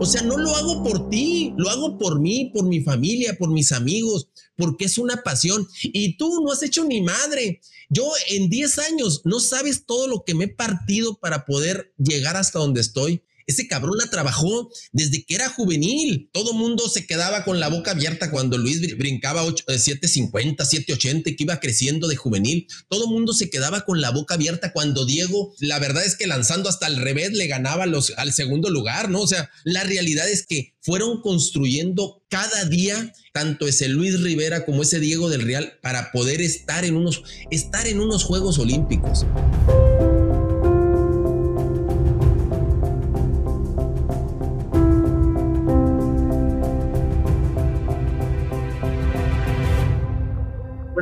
O sea, no lo hago por ti, lo hago por mí, por mi familia, por mis amigos, porque es una pasión. Y tú no has hecho ni madre. Yo en 10 años no sabes todo lo que me he partido para poder llegar hasta donde estoy. Ese cabrón la trabajó desde que era juvenil. Todo mundo se quedaba con la boca abierta cuando Luis brincaba 750, 780, eh, que iba creciendo de juvenil. Todo mundo se quedaba con la boca abierta cuando Diego, la verdad es que lanzando hasta al revés, le ganaba los, al segundo lugar, ¿no? O sea, la realidad es que fueron construyendo cada día tanto ese Luis Rivera como ese Diego del Real para poder estar en unos, estar en unos Juegos Olímpicos.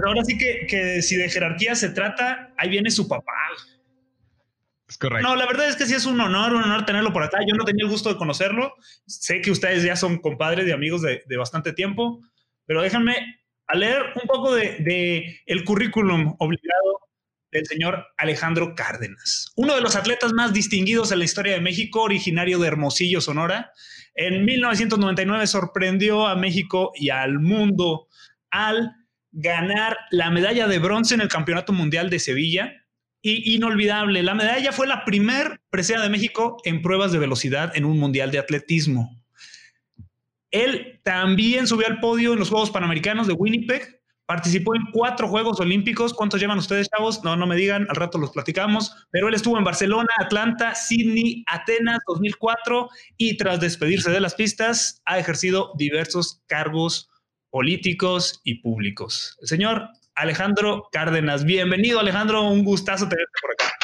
Ahora sí que, si de jerarquía se trata, ahí viene su papá. Es correcto. No, la verdad es que sí es un honor, un honor tenerlo por acá. Yo no tenía el gusto de conocerlo. Sé que ustedes ya son compadres y amigos de, bastante tiempo, pero déjenme a leer un poco de, el currículum obligado del señor Alejandro Cárdenas, uno de los atletas más distinguidos en la historia de México, originario de Hermosillo, Sonora. En 1999 sorprendió a México y al mundo al ganar la medalla de bronce en el Campeonato Mundial de Sevilla. Y inolvidable, la medalla fue la primer presea de México en pruebas de velocidad en un Mundial de Atletismo. Él también subió al podio en los Juegos Panamericanos de Winnipeg, participó en cuatro Juegos Olímpicos. ¿Cuántos llevan ustedes, chavos? No, no me digan, al rato los platicamos. Pero él estuvo en Barcelona, Atlanta, Sydney, Atenas 2004 y tras despedirse de las pistas ha ejercido diversos cargos políticos y públicos. El señor Alejandro Cárdenas. Bienvenido, Alejandro. Un gustazo tenerte por acá.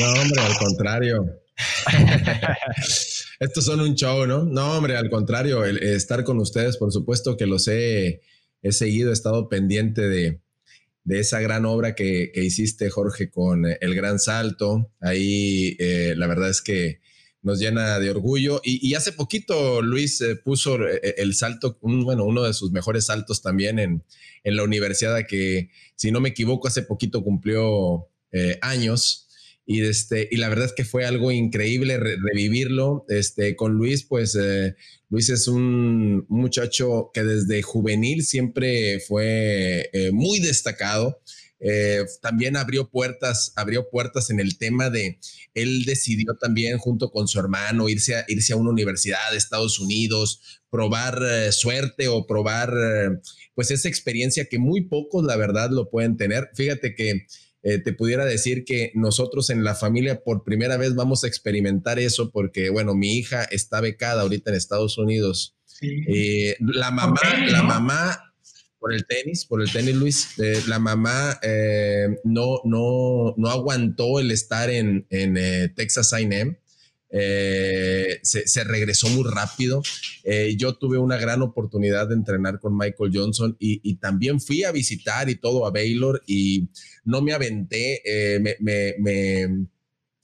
No, hombre, al contrario. Estos son un show, ¿no? No, hombre, al contrario, el, estar con ustedes, por supuesto que los he, he seguido, he estado pendiente de, de esa gran obra que, que, hiciste, Jorge, con El Gran Salto. Ahí, eh, la verdad es que nos llena de orgullo. Y, hace poquito Luis eh, puso eh, el salto, bueno, uno de sus mejores saltos también en, en, la universidad, que si no me equivoco, hace poquito cumplió eh, años. Y, este, y la verdad es que fue algo increíble revivirlo. Este, con Luis, pues Luis es un, muchacho que desde juvenil siempre fue muy destacado. Eh, también abrió puertas, abrió puertas en el tema de, él decidió también junto con su hermano irse a, irse a una universidad de Estados Unidos, probar eh, suerte o probar eh, pues esa experiencia que muy pocos la verdad lo pueden tener. Fíjate que te pudiera decir que nosotros en la familia por primera vez vamos a experimentar eso porque, bueno, mi hija está becada ahorita en Estados Unidos. la mamá, la mamá por el tenis, por el tenis, Luis. Eh, la mamá eh, no, no, no aguantó el estar en, en eh, Texas AM. Se, regresó muy rápido. yo tuve una gran oportunidad de entrenar con Michael Johnson y, también fui a visitar y todo a Baylor y no me aventé. me, me, me,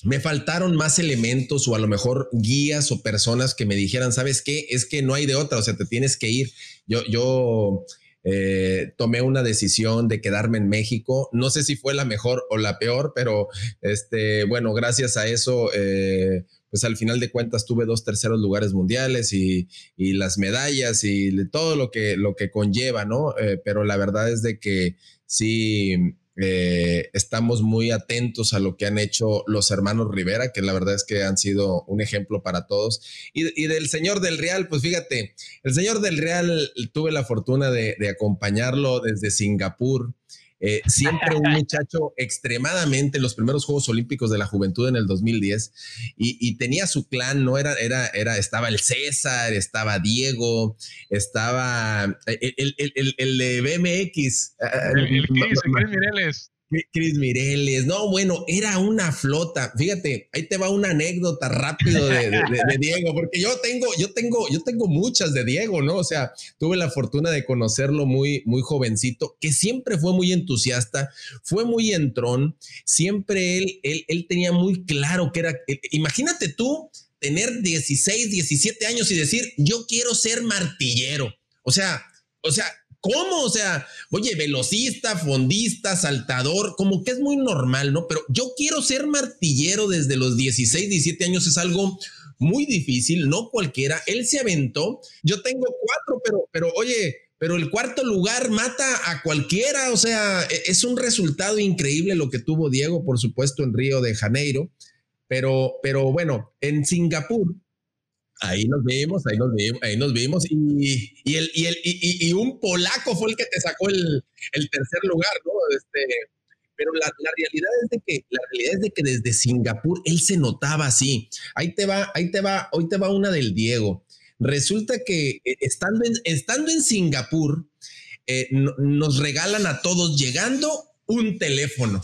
me faltaron más elementos o a lo mejor guías o personas que me dijeran, ¿sabes qué? Es que no hay de otra, o sea, te tienes que ir. Yo, yo eh, tomé una decisión de quedarme en México. No sé si fue la mejor o la peor, pero este, bueno, gracias a eso, eh, pues al final de cuentas tuve dos terceros lugares mundiales y, las medallas y todo lo que, lo que conlleva, ¿no? Eh, pero la verdad es de que sí, eh, estamos muy atentos a lo que han hecho los hermanos Rivera, que la verdad es que han sido un ejemplo para todos. Y, del señor del Real, pues fíjate, el señor del Real tuve la fortuna de, de acompañarlo desde Singapur. Eh, siempre un muchacho extremadamente en los primeros Juegos Olímpicos de la Juventud en el 2010 y, tenía su clan, ¿no? Era, era, era, estaba el César, estaba Diego, estaba eh, el, el, el, de BMX. El, Mireles. Cris Mireles, no, bueno, era una flota. Fíjate, ahí te va una anécdota rápido de, Diego, porque yo tengo, yo tengo, yo tengo muchas de Diego, ¿no? O sea, tuve la fortuna de conocerlo muy, muy jovencito, que siempre fue muy entusiasta, fue muy entrón, siempre él, él, él tenía muy claro que era, eh, imagínate tú tener 16, 17 años y decir, yo quiero ser martillero. O sea, o sea, ¿Cómo? O sea, oye, velocista, fondista, saltador, como que es muy normal, ¿no? Pero yo quiero ser martillero desde los 16, 17 años, es algo muy difícil, no cualquiera. Él se aventó. Yo tengo cuatro, pero, pero oye, pero el cuarto lugar mata a cualquiera. O sea, e, es un resultado increíble lo que tuvo Diego, por supuesto, en Río de Janeiro. Pero, pero bueno, en Singapur, ahí nos vimos, ahí nos vimos, ahí nos vimos. Y, y, el, y, el, y, un polaco fue el que te sacó el, el tercer lugar, ¿no? Este, pero la, la, realidad es de que la realidad es de que desde Singapur él se notaba así. Ahí te va, ahí te va, hoy te va una del Diego. Resulta que eh, estando en, estando en Singapur eh, nos regalan a todos llegando un teléfono.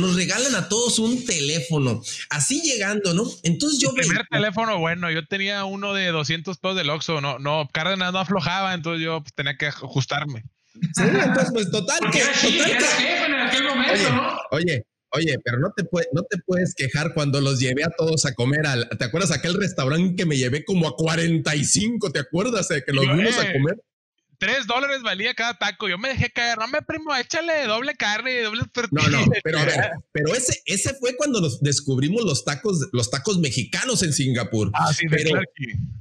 Nos regalan a todos un teléfono, así llegando, ¿no? Entonces yo... El primer teléfono, bueno, yo tenía uno de 200 pesos del Oxxo, no, no, Cárdenas no aflojaba, entonces yo pues, tenía que ajustarme. Sí, entonces, pues total que. Total que en aquel momento, oye, ¿no? Oye, oye, pero no te, no te puedes quejar cuando los llevé a todos a comer. Al, ¿Te acuerdas aquel restaurante que me llevé como a 45? ¿Te acuerdas de que nos fuimos a comer? Tres dólares valía cada taco. Yo me dejé caer. No me primo, échale doble carne y doble tortilla. No, no, pero a ver, pero ese, ese fue cuando nos descubrimos los tacos, los tacos mexicanos en Singapur. Ah, sí, pero,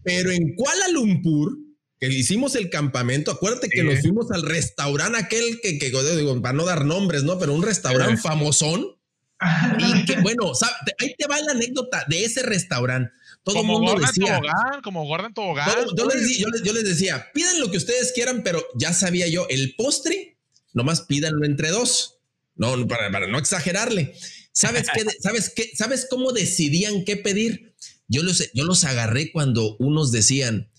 pero en Kuala Lumpur que hicimos el campamento, acuérdate que nos fuimos al restaurante aquel que, que, digo, para no dar nombres, ¿no? Pero un restaurante famosón. Y que, bueno, ahí te va la anécdota de ese restaurante. Todo el mundo Gordon decía. Tobogán, como Gordon Tobogán. Todo, yo, les, yo, les, yo, les, decía, pidan lo que ustedes quieran, pero ya sabía yo, el postre, nomás pídanlo entre dos. No, para, para no exagerarle. ¿Sabes qué? ¿Sabes qué? ¿Sabes cómo decidían qué pedir? Yo los, yo los agarré cuando unos decían,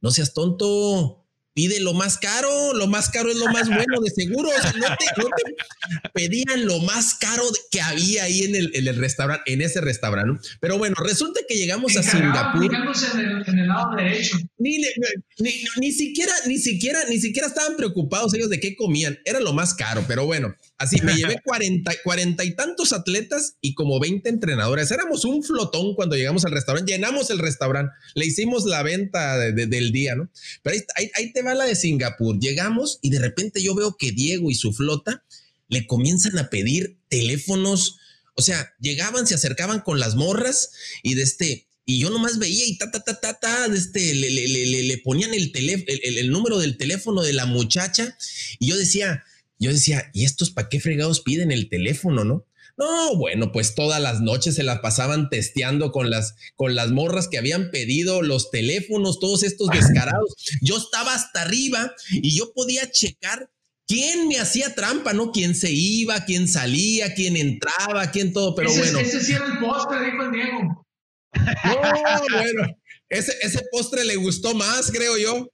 no seas tonto, pide lo más caro, lo más caro es lo más bueno, de seguro. O sea, no te, no te pedían lo más caro que había ahí en el, en el restaurante, en ese restaurante. Pero bueno, resulta que llegamos a Singapur. En el, en el lado derecho. Ni, ni, ni, siquiera, ni siquiera, ni siquiera estaban preocupados ellos de qué comían. Era lo más caro, pero bueno, así me llevé 40, 40 y tantos atletas y como 20 entrenadores. Éramos un flotón cuando llegamos al restaurante, llenamos el restaurante, le hicimos la venta de, de, del día, ¿no? Pero ahí, ahí, ahí te va la de Singapur. Llegamos y de repente yo veo que Diego y su flota le comienzan a pedir teléfonos. O sea, llegaban, se acercaban con las morras y de este, y yo nomás veía y ta, ta, ta, ta, ta, este, le, le, le, le ponían el, el, el, el, número del teléfono de la muchacha y yo decía, yo decía, ¿y estos para qué fregados piden el teléfono, no? No, bueno, pues todas las noches se las pasaban testeando con las, con las morras que habían pedido los teléfonos, todos estos descarados. Yo estaba hasta arriba y yo podía checar quién me hacía trampa, ¿no? Quién se iba, quién salía, quién entraba, quién todo, pero ese, bueno. Ese sí era el postre, dijo el Diego. No, bueno, ese, ese postre le gustó más, creo yo.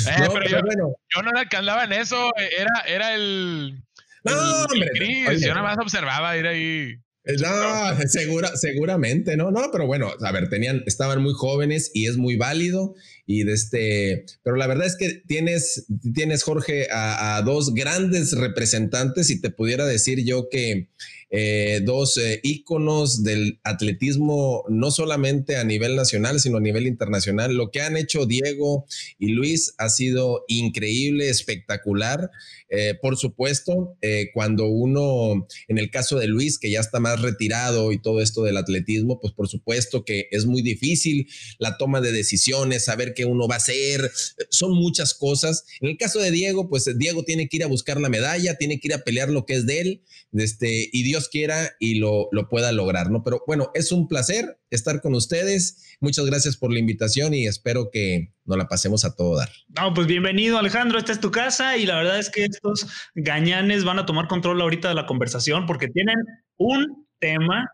Eh, no, pero, pero yo, bueno. yo, no era que andaba en eso, era, era el. No, el, hombre. El Chris, oye, yo nada más observaba ir ahí. No, segura, seguramente, no, no, pero bueno, a ver, tenían, estaban muy jóvenes y es muy válido y de este, pero la verdad es que tienes, tienes Jorge a, a dos grandes representantes y te pudiera decir yo que eh, dos eh, íconos del atletismo, no solamente a nivel nacional, sino a nivel internacional. Lo que han hecho Diego y Luis ha sido increíble, espectacular. Eh, por supuesto, eh, cuando uno, en el caso de Luis, que ya está más retirado y todo esto del atletismo, pues por supuesto que es muy difícil la toma de decisiones, saber qué uno va a hacer, son muchas cosas. En el caso de Diego, pues Diego tiene que ir a buscar la medalla, tiene que ir a pelear lo que es de él, este, y Dios quiera y lo, lo pueda lograr, ¿no? Pero bueno, es un placer estar con ustedes. Muchas gracias por la invitación y espero que nos la pasemos a todo dar. No, pues bienvenido Alejandro, esta es tu casa y la verdad es que estos gañanes van a tomar control ahorita de la conversación porque tienen un tema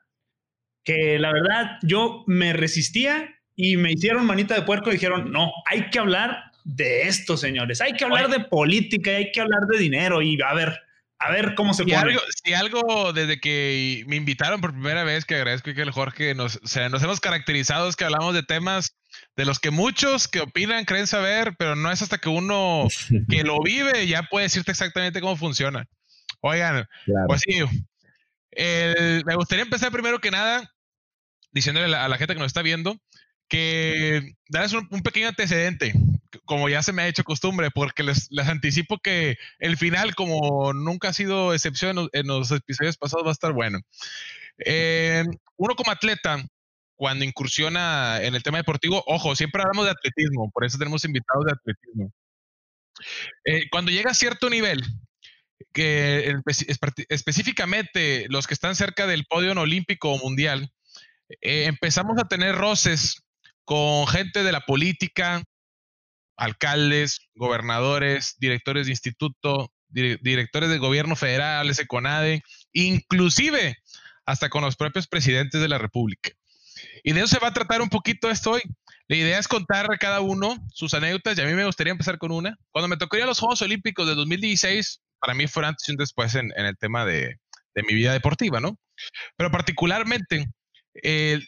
que la verdad yo me resistía y me hicieron manita de puerco y dijeron, no, hay que hablar de esto, señores, hay que hablar de política, hay que hablar de dinero y a ver, a ver cómo se si pone. Algo, si algo desde que me invitaron por primera vez, que agradezco que el Jorge nos, o sea, nos hemos caracterizado es que hablamos de temas de los que muchos que opinan creen saber, pero no es hasta que uno que lo vive ya puede decirte exactamente cómo funciona. Oigan, claro. pues sí, el, me gustaría empezar primero que nada diciéndole a la, a la gente que nos está viendo que darles un, un, pequeño antecedente, como ya se me ha hecho costumbre, porque les, les, anticipo que el final, como nunca ha sido excepción en los, episodios pasados, va a estar bueno. Eh, uno como atleta, cuando incursiona en el tema deportivo, ojo, siempre hablamos de atletismo, por eso tenemos invitados de atletismo. Eh, cuando llega a cierto nivel, que específicamente los que están cerca del podio olímpico o mundial, eh, empezamos a tener roces con gente de la política, alcaldes, gobernadores, directores de instituto, directores de gobierno federal, Econade, inclusive hasta con los propios presidentes de la República. Y de eso se va a tratar un poquito esto hoy. La idea es contar a cada uno sus anécdotas y a mí me gustaría empezar con una. Cuando me tocó ir a los Juegos Olímpicos de 2016, para mí fue antes y un después en, el tema de, de, mi vida deportiva, ¿no? Pero particularmente, eh,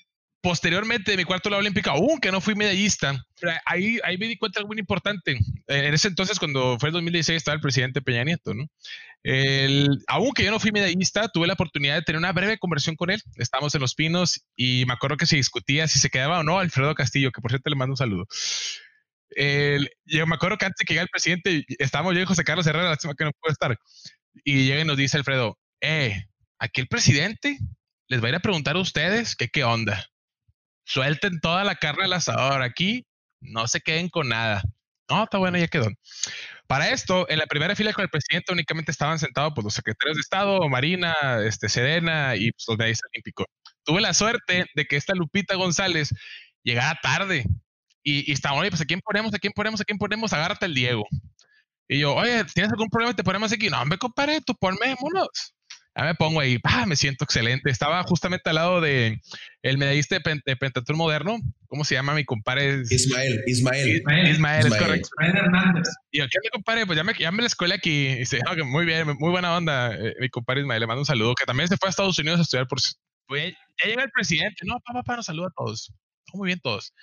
posteriormente de mi cuarto la olímpica, aunque no fui medallista, ahí, ahí me di cuenta de algo muy importante. En ese entonces, cuando fue el 2016, estaba el presidente Peña Nieto, ¿no? Aunque yo no fui medallista, tuve la oportunidad de tener una breve conversación con él. Estábamos en Los Pinos y me acuerdo que se discutía si se quedaba o no Alfredo Castillo, que por cierto le mando un saludo. El, yo me acuerdo que antes que llegara el presidente, estábamos yo y José Carlos Herrera, lástima que no puede estar. Y llega y nos dice Alfredo, eh, aquí el presidente les va a ir a preguntar a ustedes qué onda suelten toda la carne al asador. Aquí no se queden con nada. No, está bueno, ya quedó. Para esto, en la primera fila con el presidente únicamente estaban sentados pues, los secretarios de Estado, Marina, este, Sedena y pues, los de Olímpico. Tuve la suerte de que esta Lupita González llegara tarde y, y estaba, oye, pues ¿a quién ponemos? ¿A quién ponemos? ¿A quién ponemos? Agárrate el Diego. Y yo, oye, ¿tienes algún problema? Te ponemos aquí. No, me compadre, tú ponme, monos. Ya me pongo ahí, ah, me siento excelente. Estaba justamente al lado de el medallista de, Pentatlón moderno. ¿Cómo se llama mi compadre? Ismael, Ismael. Ismael, Ismael, es correcto. Ismael Hernández. Y yo, ¿qué me compadre? Pues ya me, ya me la escuela aquí. Y dice, ah, muy bien, muy buena onda. Eh, mi compadre Ismael, le mando un saludo, que también se fue a Estados Unidos a estudiar por... Pues, ya llega el presidente. No, papá, papá, nos saluda a todos. Muy bien todos.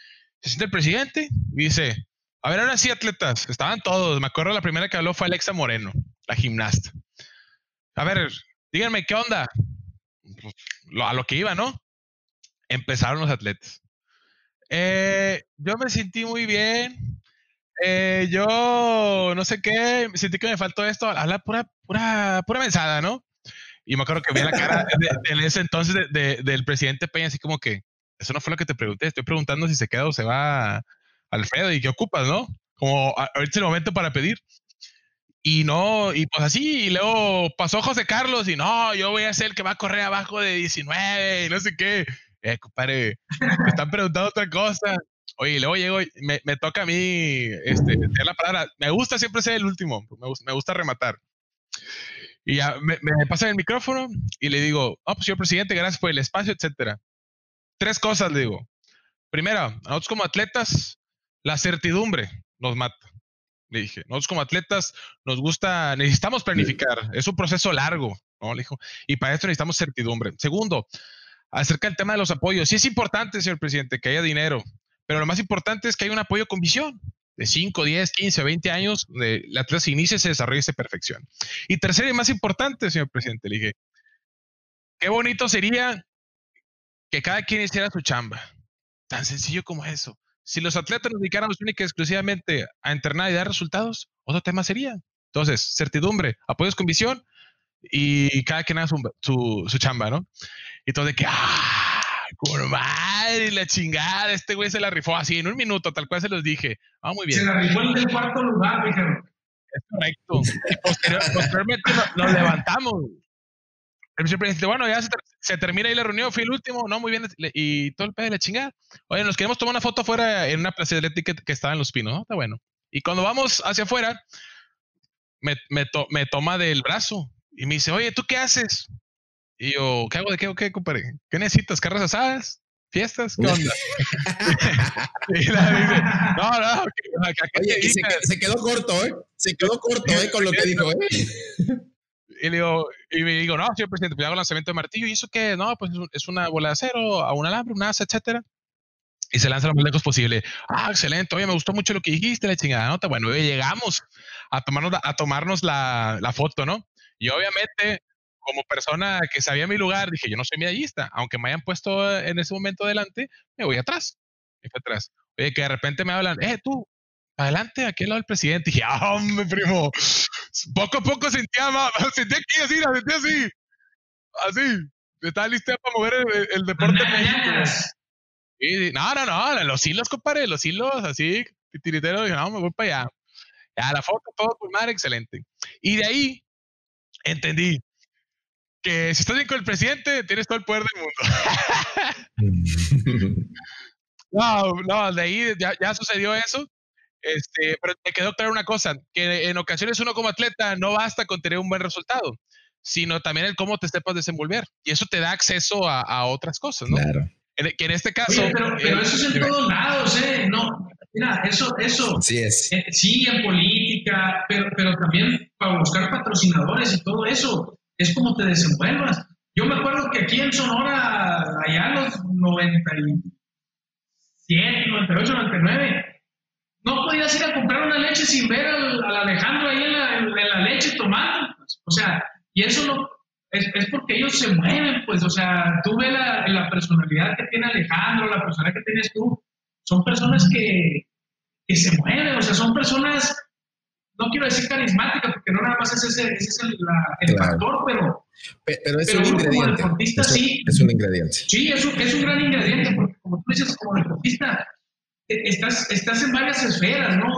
Se siente el presidente y dice, a ver, ahora sí, atletas. Estaban todos. Me acuerdo la primera que habló fue Alexa Moreno, la gimnasta. A ver, díganme, ¿qué onda? A lo que iba, ¿no? Empezaron los atletas. Eh, yo me sentí muy bien. Eh, yo no sé qué, sentí que me faltó esto, hablar pura, pura, pura mensada, ¿no? Y me acuerdo que vi la cara en ese entonces del presidente Peña, así como que, eso no fue lo que te pregunté, estoy preguntando si se queda o se va Alfredo y qué ocupas, ¿no? Como ahorita es el momento para pedir. Y no, y pues así, y luego pasó José Carlos y no, yo voy a ser el que va a correr abajo de 19 y no sé qué. Eh, compadre, me están preguntando otra cosa. Oye, luego llego, me, me toca a mí este, la palabra. Me gusta siempre ser el último, me, me gusta rematar. Y ya me, me el micrófono y le digo, oh, pues señor presidente, gracias por el espacio, etcétera. Tres cosas le digo. Primero, nosotros como atletas, la certidumbre nos mata. Le dije, nosotros como atletas nos gusta, necesitamos planificar, es un proceso largo, ¿no? Le dijo, y para esto necesitamos certidumbre. Segundo, acerca del tema de los apoyos, sí es importante, señor presidente, que haya dinero, pero lo más importante es que haya un apoyo con visión de 5, 10, 15, 20 años, de la atleta se inicia, se desarrolla y se perfecciona. Y tercero y más importante, señor presidente, le dije, qué bonito sería que cada quien hiciera su chamba. Tan sencillo como eso. Si los atletas nos dedicáramos única y exclusivamente a entrenar y dar resultados, otro tema sería. Entonces, certidumbre, apoyos con visión y cada quien haga su, su, chamba, ¿no? Y todo de que, ¡ah! Como madre, la chingada, este güey se la rifó así en un minuto, tal cual se los dije. Ah, muy bien. Se la rifó en el cuarto lugar, dijeron. Es correcto. Y posteriormente nos levantamos el presidente, bueno, ya se, termina ahí la reunión, fui el último, no, muy bien, y todo el pedo de la chingada. Oye, nos queremos tomar una foto afuera en una plaza de que, que estaba en Los Pinos, ¿no? Está bueno. Y cuando vamos hacia afuera, me, me, me, toma del brazo y me dice, oye, ¿tú qué haces? Y yo, ¿qué hago de qué o qué, compadre? ¿Qué necesitas? ¿Carras asadas? ¿Fiestas? ¿Qué onda? y la dice, no, no, Oye, se, se, quedó corto, ¿eh? Se quedó corto, ¿eh? Con lo que dijo, ¿eh? y, le digo, y me digo, no, señor presidente, pues hago lanzamiento de martillo. ¿Y eso qué? No, pues es una bola de acero, a un alambre, un asa, etcétera. Y se lanza lo más lejos posible. Ah, excelente. Oye, me gustó mucho lo que dijiste, la chingada nota. Bueno, llegamos a tomarnos, a tomarnos la, la foto, ¿no? Y obviamente, como persona que sabía mi lugar, dije, yo no soy medallista. Aunque me hayan puesto en ese momento delante, me voy atrás. Me fui atrás. Oye, que de repente me hablan, eh, tú, adelante, aquí al lado del presidente. Y dije, ah, hombre, primo. Poco a poco sentía más, sentía aquí así, la sentía así. Así. Estaba lista para mover el, deporte. no, no, no, los hilos, compadre, los hilos, así, tiritero, no, me voy para allá. Ya, la foto, todo, pues madre, excelente. Y de ahí entendí que si estás bien con el presidente, tienes todo el poder del mundo. no, no, de ahí ya, ya sucedió eso. Este, pero me quedó claro una cosa, que en ocasiones uno como atleta no basta con tener un buen resultado, sino también el cómo te sepas desenvolver. Y eso te da acceso a, a otras cosas, ¿no? Claro. que en este caso... pero, pero eso es en todos lados, ¿eh? No, mira, eso, eso... Sí es. Eh, sí, en política, pero, pero también para buscar patrocinadores y todo eso, es como te desenvuelvas. Yo me acuerdo que aquí en Sonora, allá a los 97, 98, 99, no podías ir a comprar una leche sin ver al, Alejandro ahí en la, en, la leche tomando. Pues. O sea, y eso es, es, porque ellos se mueven, pues, o sea, tú ves la, la, personalidad que tiene Alejandro, la personalidad que tienes tú, son personas que, que se mueven, o sea, son personas, no quiero decir carismáticas, porque no nada más es ese, ese es el, el claro. factor, pero... Pero es pero un ingrediente. Como deportista, es, sí. Es un ingrediente. Sí, es un, es un gran ingrediente, porque como tú dices, como deportista, estás, estás en varias esferas, ¿no?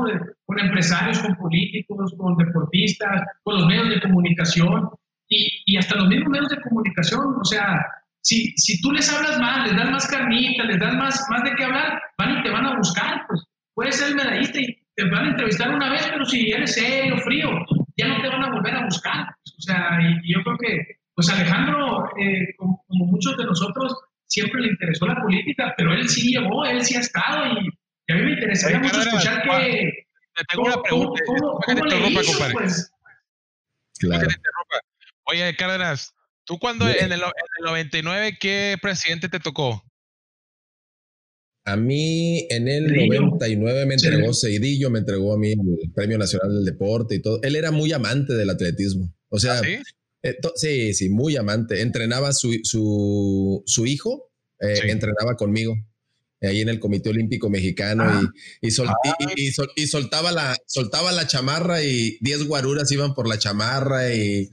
con empresarios, con políticos, con deportistas, con los medios de comunicación y, y, hasta los mismos medios de comunicación. O sea, si, si tú les hablas más, les das más carnita, les das más, más de qué hablar, van y te van a buscar. Pues puedes ser el medallista y te van a entrevistar una vez, pero si eres serio, frío, ya no te van a volver a buscar. Pues, o sea, y, y, yo creo que, pues Alejandro, eh, como, como muchos de nosotros, siempre le interesó la política, pero él sí llevó, él sí ha estado y y a mí me interesaría Oye, mucho escuchar que... Te tengo una pregunta. ¿Cómo, te interrumpa, compadre. Pues? Claro. Oye, Cárdenas, ¿tú cuando en el, en el 99 qué presidente te tocó? A mí en el Río. 99 me entregó sí. Cedillo, me entregó a mí el Premio Nacional del Deporte y todo. Él era muy amante del atletismo. O sea, ¿Ah, sí? Eh, sí, sí, muy amante. Entrenaba su, su, su hijo, eh, sí. entrenaba conmigo ahí en el Comité Olímpico Mexicano ah. y, y, sol, ah. y, y, sol, y, soltaba, la, soltaba la chamarra y 10 guaruras iban por la chamarra y,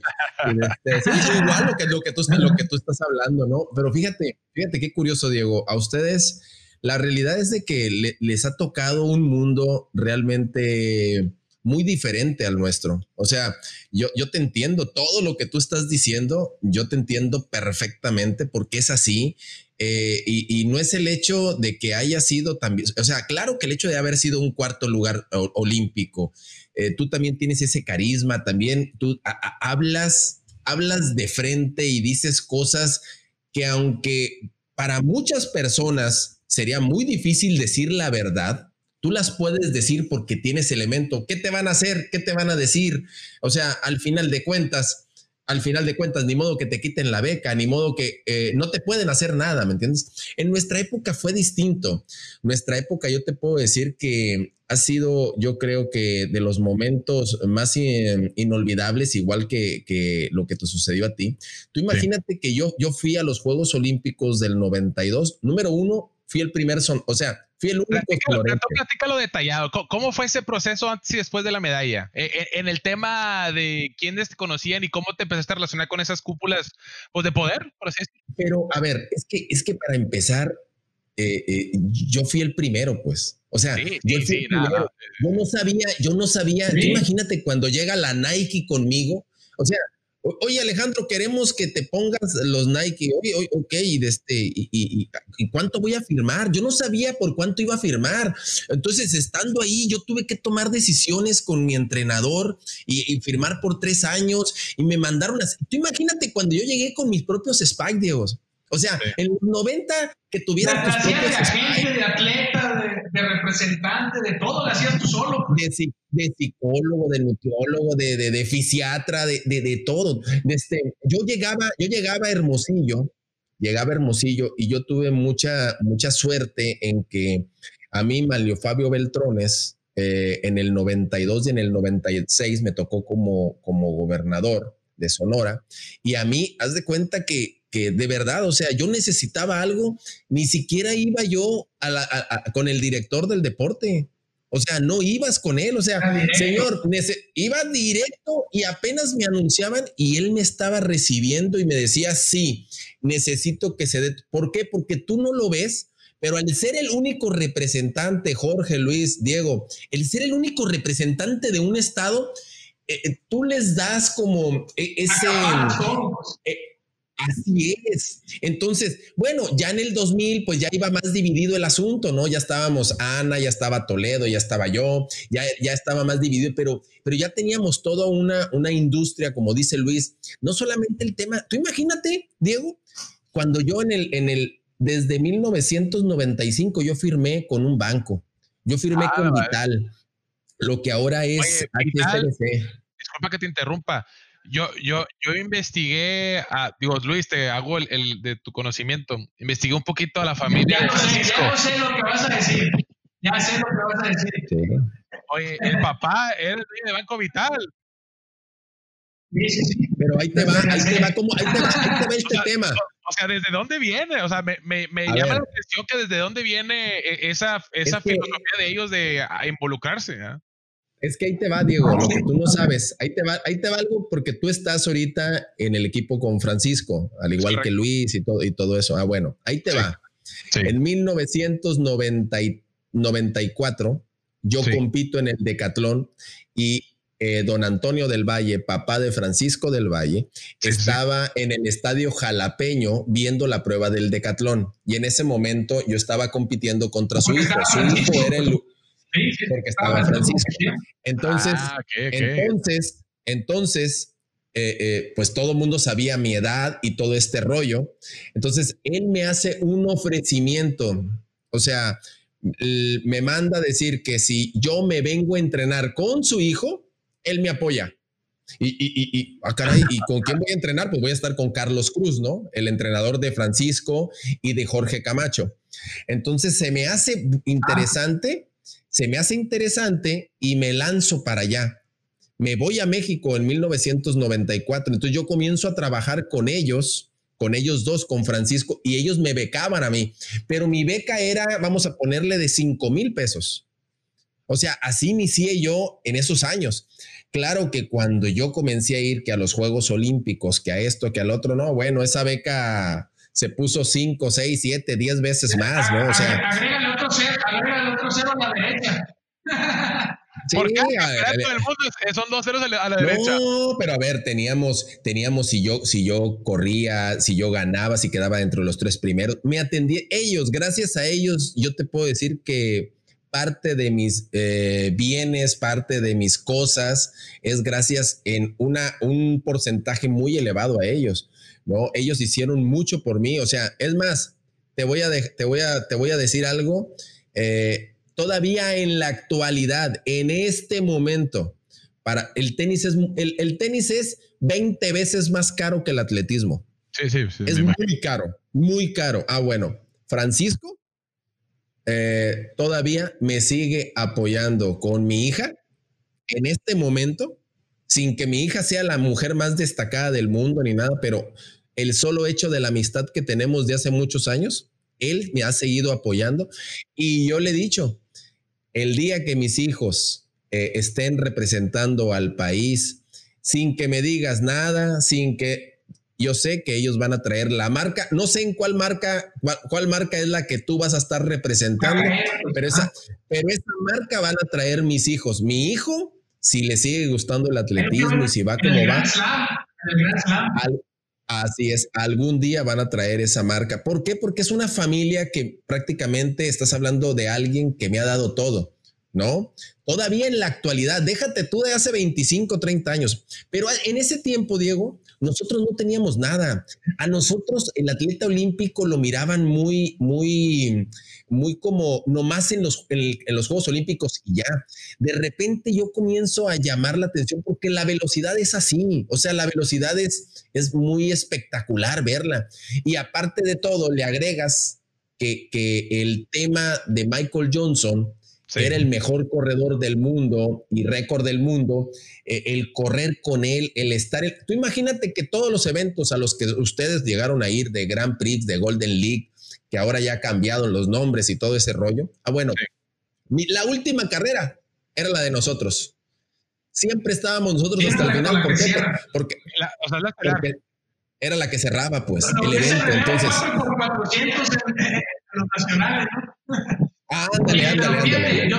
este, sí, igual lo que, lo, que tú, lo que tú estás hablando, ¿no? Pero fíjate, fíjate qué curioso, Diego, a ustedes la realidad es de que le, les ha tocado un mundo realmente muy diferente al nuestro. O sea, yo, yo te entiendo todo lo que tú estás diciendo, yo te entiendo perfectamente porque es así. Eh, y, no es el hecho de que haya sido también, o sea, claro que el hecho de haber sido un cuarto lugar olímpico, eh, tú también tienes ese carisma, también tú hablas, hablas de frente y dices cosas que aunque para muchas personas sería muy difícil decir la verdad, tú las puedes decir porque tienes elemento. ¿Qué te van a hacer? ¿Qué te van a decir? O sea, al final de cuentas, al final de cuentas, ni modo que te quiten la beca, ni modo que eh, no te pueden hacer nada, ¿me entiendes? En nuestra época fue distinto. Nuestra época, yo te puedo decir que ha sido, yo creo que de los momentos más in, inolvidables, igual que, que, lo que te sucedió a ti. Tú imagínate sí. que yo, yo fui a los Juegos Olímpicos del 92, número uno, fui el primer son, o sea, fui el único platícalo, platícalo detallado. ¿Cómo fue ese proceso antes y después de la medalla? En, en el tema de quiénes te conocían y cómo te empezaste a relacionar con esas cúpulas pues, de poder, por así decirlo. Pero, a ver, es que, es que para empezar, eh, eh, yo fui el primero, pues. O sea, sí, yo, sí, sí, nada. yo no sabía, yo no sabía, imagínate cuando llega la Nike conmigo, o sea, Oye, Alejandro, queremos que te pongas los Nike. Oye, oye ok, y, este, y, y, y, cuánto voy a firmar? Yo no sabía por cuánto iba a firmar. Entonces, estando ahí, yo tuve que tomar decisiones con mi entrenador y, firmar por tres años y me mandaron las. Tú imagínate cuando yo llegué con mis propios Spike, Dios. O sea, sí. en los 90 que tuvieran tus propios de de representante, de todo, lo hacías tú solo. De, de, psicólogo, de nutriólogo, de, de, de fisiatra, de, de, todo. Este, yo llegaba, yo llegaba a Hermosillo, llegaba a Hermosillo y yo tuve mucha, mucha suerte en que a mí, Malio Fabio Beltrones, eh, en el 92 y en el 96 me tocó como, como gobernador de Sonora y a mí, haz de cuenta que que de verdad, o sea, yo necesitaba algo, ni siquiera iba yo a la, a, a, con el director del deporte. O sea, no ibas con él, o sea, señor, iba directo y apenas me anunciaban y él me estaba recibiendo y me decía, sí, necesito que se dé. ¿Por qué? Porque tú no lo ves, Pero al ser el único representante, Jorge, Luis, Diego, el ser el único representante de un estado, eh, eh, tú les das como eh, ese... Así es. Entonces, bueno, ya en el 2000, pues ya iba más dividido el asunto, ¿no? Ya estábamos Ana, ya estaba Toledo, ya estaba yo, ya, ya estaba más dividido, pero, pero ya teníamos toda una, una industria, como dice Luis, no solamente el tema, tú imagínate, Diego, cuando yo en el, en el, desde 1995 yo firmé con un banco, yo firmé ah, con Vital, lo que ahora es Disculpa que te interrumpa. Yo, yo, yo investigué, a, digo, Luis, te hago el, de tu conocimiento. Investigué un poquito a la familia. Ya, sé, ya sé lo que vas a decir. Ya sé lo que vas a decir. Oye, el papá era el dueño de Banco Vital. Sí, sí, sí. Pero ahí te va, ahí te va, como, ahí te va, ahí te va este tema. O sea, ¿desde dónde viene? O sea, me, me, me llama la atención que desde dónde viene e, esa, esa filosofía de ellos de involucrarse. ¿eh? Es que ahí te va, Diego, lo que tú no sabes. Ahí te va, ahí te va algo porque tú estás ahorita en el equipo con Francisco, al igual que Luis y todo, y todo eso. Ah, bueno, ahí te va. En 1994, yo compito en el Decatlón y eh, don Antonio del Valle, papá de Francisco del Valle, estaba en el estadio jalapeño viendo la prueba del Decatlón. Y en ese momento yo estaba compitiendo contra su hijo. Su hijo era el porque estaba Francisco. Entonces, ah, entonces, entonces, eh, eh, pues todo el mundo sabía mi edad y todo este rollo. Entonces, él me hace un ofrecimiento, o sea, me manda a decir que si yo me vengo a entrenar con su hijo, él me apoya. Y, y, y, ah, ¿y con quién voy a entrenar? Pues voy a estar con Carlos Cruz, ¿no? El entrenador de Francisco y de Jorge Camacho. Entonces se me hace interesante se me hace interesante y me lanzo para allá. Me voy a México en 1994, entonces yo comienzo a trabajar con ellos, con ellos dos, con Francisco, y ellos me becaban a mí, pero mi beca era, vamos a ponerle, de 5 mil pesos. O sea, así inicié yo en esos años. Claro que cuando yo comencé a ir que a los Juegos Olímpicos, que a esto, que al otro, no, bueno, esa beca se puso 5, 6, 7, 10 veces más, ¿no? O sea, agrégale agrégale otro cero a la derecha. Sí, Porque el mundo son dos ceros a la, derecha. No, pero a ver, teníamos, teníamos si yo, si yo corría, si yo ganaba, si quedaba dentro de los tres primeros, me atendí ellos, gracias a ellos, yo te puedo decir que parte de mis eh, bienes, parte de mis cosas, es gracias en una, un porcentaje muy elevado a ellos. ¿no? Ellos hicieron mucho por mí, o sea, es más, te voy a, te voy a, te voy a decir algo, eh, todavía en la actualidad, en este momento, para el tenis es, el, tenis es 20 veces más caro que el atletismo. Sí, sí, sí. Es muy caro, muy caro. Ah, bueno, Francisco eh, todavía me sigue apoyando con mi hija en este momento, sin que mi hija sea la mujer más destacada del mundo ni nada, pero el solo hecho de la amistad que tenemos de hace muchos años, él me ha seguido apoyando y yo le he dicho, el día que mis hijos eh, estén representando al país, sin que me digas nada, sin que yo sé que ellos van a traer la marca, no sé en cuál marca, cuál marca es la que tú vas a estar representando, pero esa, pero esa marca van a traer mis hijos. Mi hijo, si le sigue gustando el atletismo y si va como va, Así es, algún día van a traer esa marca. ¿Por qué? Porque es una familia que prácticamente estás hablando de alguien que me ha dado todo, ¿no? Todavía en la actualidad, déjate tú de hace 25, 30 años, pero en ese tiempo, Diego, nosotros no teníamos nada. A nosotros el atleta olímpico lo miraban muy, muy, muy como nomás en los, en, los Juegos Olímpicos y ya. De repente yo comienzo a llamar la atención porque la velocidad es así. O sea, la velocidad es, es muy espectacular verla. Y aparte de todo, le agregas que, que el tema de Michael Johnson era el mejor corredor del mundo y récord del mundo, eh, el correr con él, el estar... tú imagínate que todos los eventos a los que ustedes llegaron a ir de Grand Prix, de Golden League, que ahora ya ha cambiado los nombres y todo ese rollo. Ah, bueno, la última carrera era la de nosotros. Siempre estábamos nosotros hasta el final. ¿Por qué? Porque, era la que cerraba, pues, el evento. Entonces. los nacionales, ¿no? Ándale, ándale,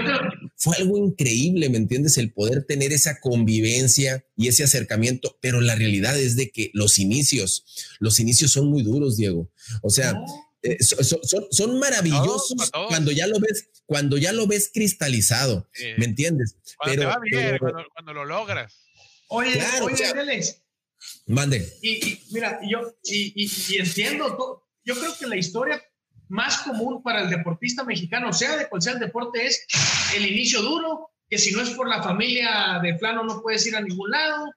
Fue algo increíble, ¿me entiendes? El poder tener esa convivencia y ese acercamiento, pero la realidad es de que los inicios, los inicios son muy duros, Diego. O sea, eh, son, maravillosos cuando ya lo ves, cuando ya lo ves cristalizado, ¿me entiendes? Cuando pero, va bien, cuando, lo logras. Oye, oye, Alex. Mande. Y, mira, yo y, y entiendo, yo creo que la historia más común para el deportista mexicano, sea de cual sea el deporte, es el inicio duro, que si no es por la familia de plano no puedes ir a ningún lado,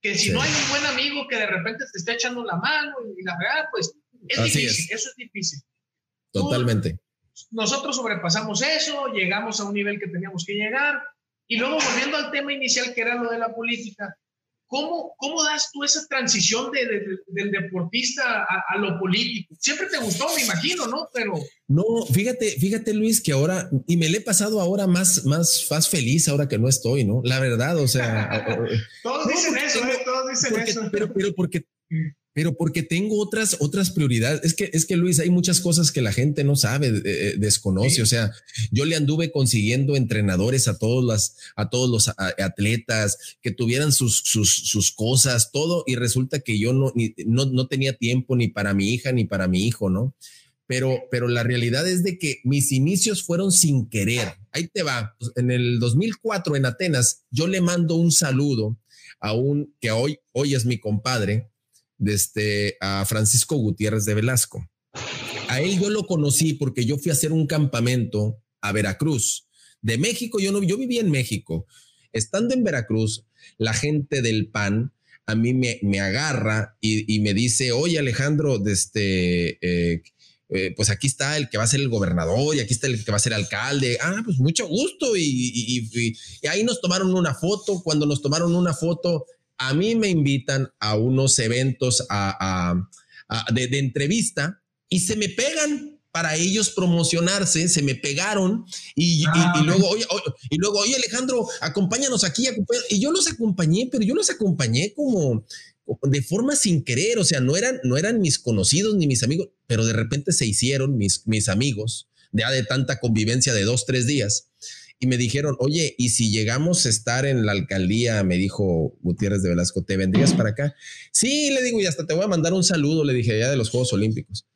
que si no hay un buen amigo que de repente te esté echando la mano y la verdad, pues es difícil, eso es difícil. Totalmente. nosotros sobrepasamos eso, llegamos a un nivel que teníamos que llegar y luego volviendo al tema inicial que era lo de la política, ¿Cómo, ¿Cómo das tú esa transición de, del deportista a, lo político? Siempre te gustó, me imagino, ¿no? Pero... No, fíjate, fíjate Luis, que ahora, y me le he pasado ahora más, más, más feliz ahora que no estoy, ¿no? La verdad, o sea... todos dicen eso, ¿eh? Todos dicen eso. Pero, pero porque pero porque tengo otras, otras prioridades. Es que, es que Luis, hay muchas cosas que la gente no sabe, eh, eh, desconoce. O sea, yo le anduve consiguiendo entrenadores a todos las, a todos los atletas que tuvieran sus, sus, sus cosas, todo, y resulta que yo no, no, no tenía tiempo ni para mi hija ni para mi hijo, ¿no? Pero, pero la realidad es de que mis inicios fueron sin querer. Ahí te va. Pues, en el 2004 en Atenas, yo le mando un saludo a un que hoy, hoy es mi compadre, desde a Francisco Gutiérrez de Velasco. A él yo lo conocí porque yo fui a hacer un campamento a Veracruz. De México, yo no, yo vivía en México. Estando en Veracruz, la gente del PAN a mí me, me agarra y, me dice, oye Alejandro, este, eh, eh, pues aquí está el que va a ser el gobernador y aquí está el que va a ser alcalde. Ah, pues mucho gusto. y, y ahí nos tomaron una foto. Cuando nos tomaron una foto, a mí me invitan a unos eventos de, entrevista y se me pegan para ellos promocionarse, se me pegaron y, ah, luego, oye, y luego, oye Alejandro, acompáñanos aquí, y yo los acompañé, pero yo los acompañé como de forma sin querer, o sea, no eran, no eran mis conocidos ni mis amigos, pero de repente se hicieron mis, mis amigos, ya de tanta convivencia de dos, tres días y me dijeron, oye, ¿y si llegamos a estar en la alcaldía? Me dijo Gutiérrez de Velasco, ¿te vendrías para acá? Sí, le digo, y hasta te voy a mandar un saludo, le dije, allá de los Juegos Olímpicos.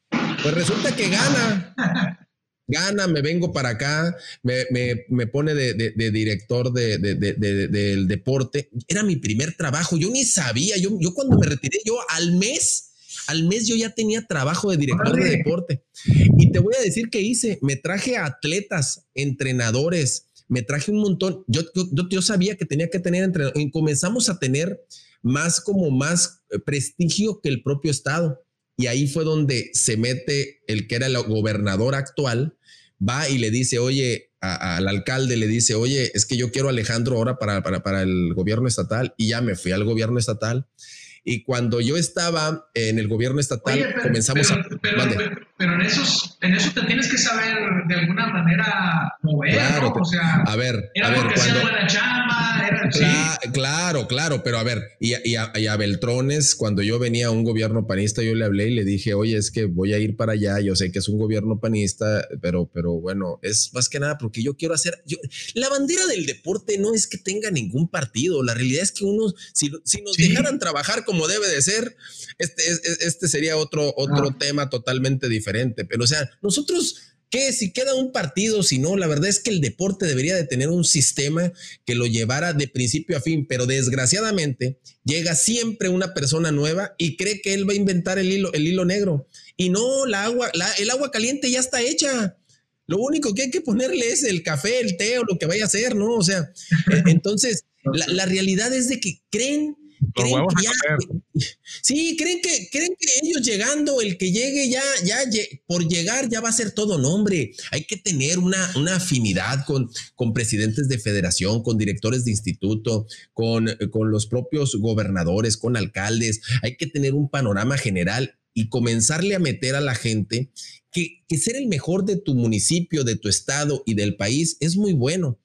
Pues resulta que gana. Gana, me vengo para acá, me, me, pone de, de, director de, del deporte. Era mi primer trabajo, yo ni sabía, yo, yo cuando me retiré, yo al mes, al mes yo ya tenía trabajo de director de deporte. Y te voy a decir que hice, me traje a atletas, entrenadores, me traje un montón. Yo, yo, sabía que tenía que tener entre y comenzamos a tener más como más eh, prestigio que el propio Estado. Y ahí fue donde se mete el que era el gobernador actual, va y le dice, oye, al alcalde le dice, oye, es que yo quiero a Alejandro ahora para, para, para el gobierno estatal. Y ya me fui al gobierno estatal y cuando yo estaba en el gobierno estatal, comenzamos a... Pero, pero, en, esos, en eso te tienes que saber de alguna manera mover, claro, ¿no? O sea, a ver, era a ver, cuando, claro, claro, pero a ver, y, y, a, y, a, Beltrones, cuando yo venía a un gobierno panista, yo le hablé y le dije, oye, es que voy a ir para allá, yo sé que es un gobierno panista, pero, pero bueno, es más que nada porque yo quiero hacer... Yo, la bandera del deporte no es que tenga ningún partido, la realidad es que uno, si, si nos dejaran trabajar como debe de ser, este, este sería otro, otro ah. tema totalmente diferente. Pero o sea, nosotros, ¿qué? Si queda un partido, si no, la verdad es que el deporte debería de tener un sistema que lo llevara de principio a fin, pero desgraciadamente llega siempre una persona nueva y cree que él va a inventar el hilo, el hilo negro. Y no, la agua, el agua caliente ya está hecha. Lo único que hay que ponerle es el café, el té o lo que vaya a hacer, ¿no? O sea, e, entonces, la, la realidad es de que creen sí, creen que, creen que ellos llegando, el que llegue ya, ya por llegar ya va a ser todo nombre. Hay que tener una, una afinidad con, con presidentes de federación, con directores de instituto, con, con los propios gobernadores, con alcaldes. Hay que tener un panorama general y comenzarle a meter a la gente que, que ser el mejor de tu municipio, de tu estado y del país es muy bueno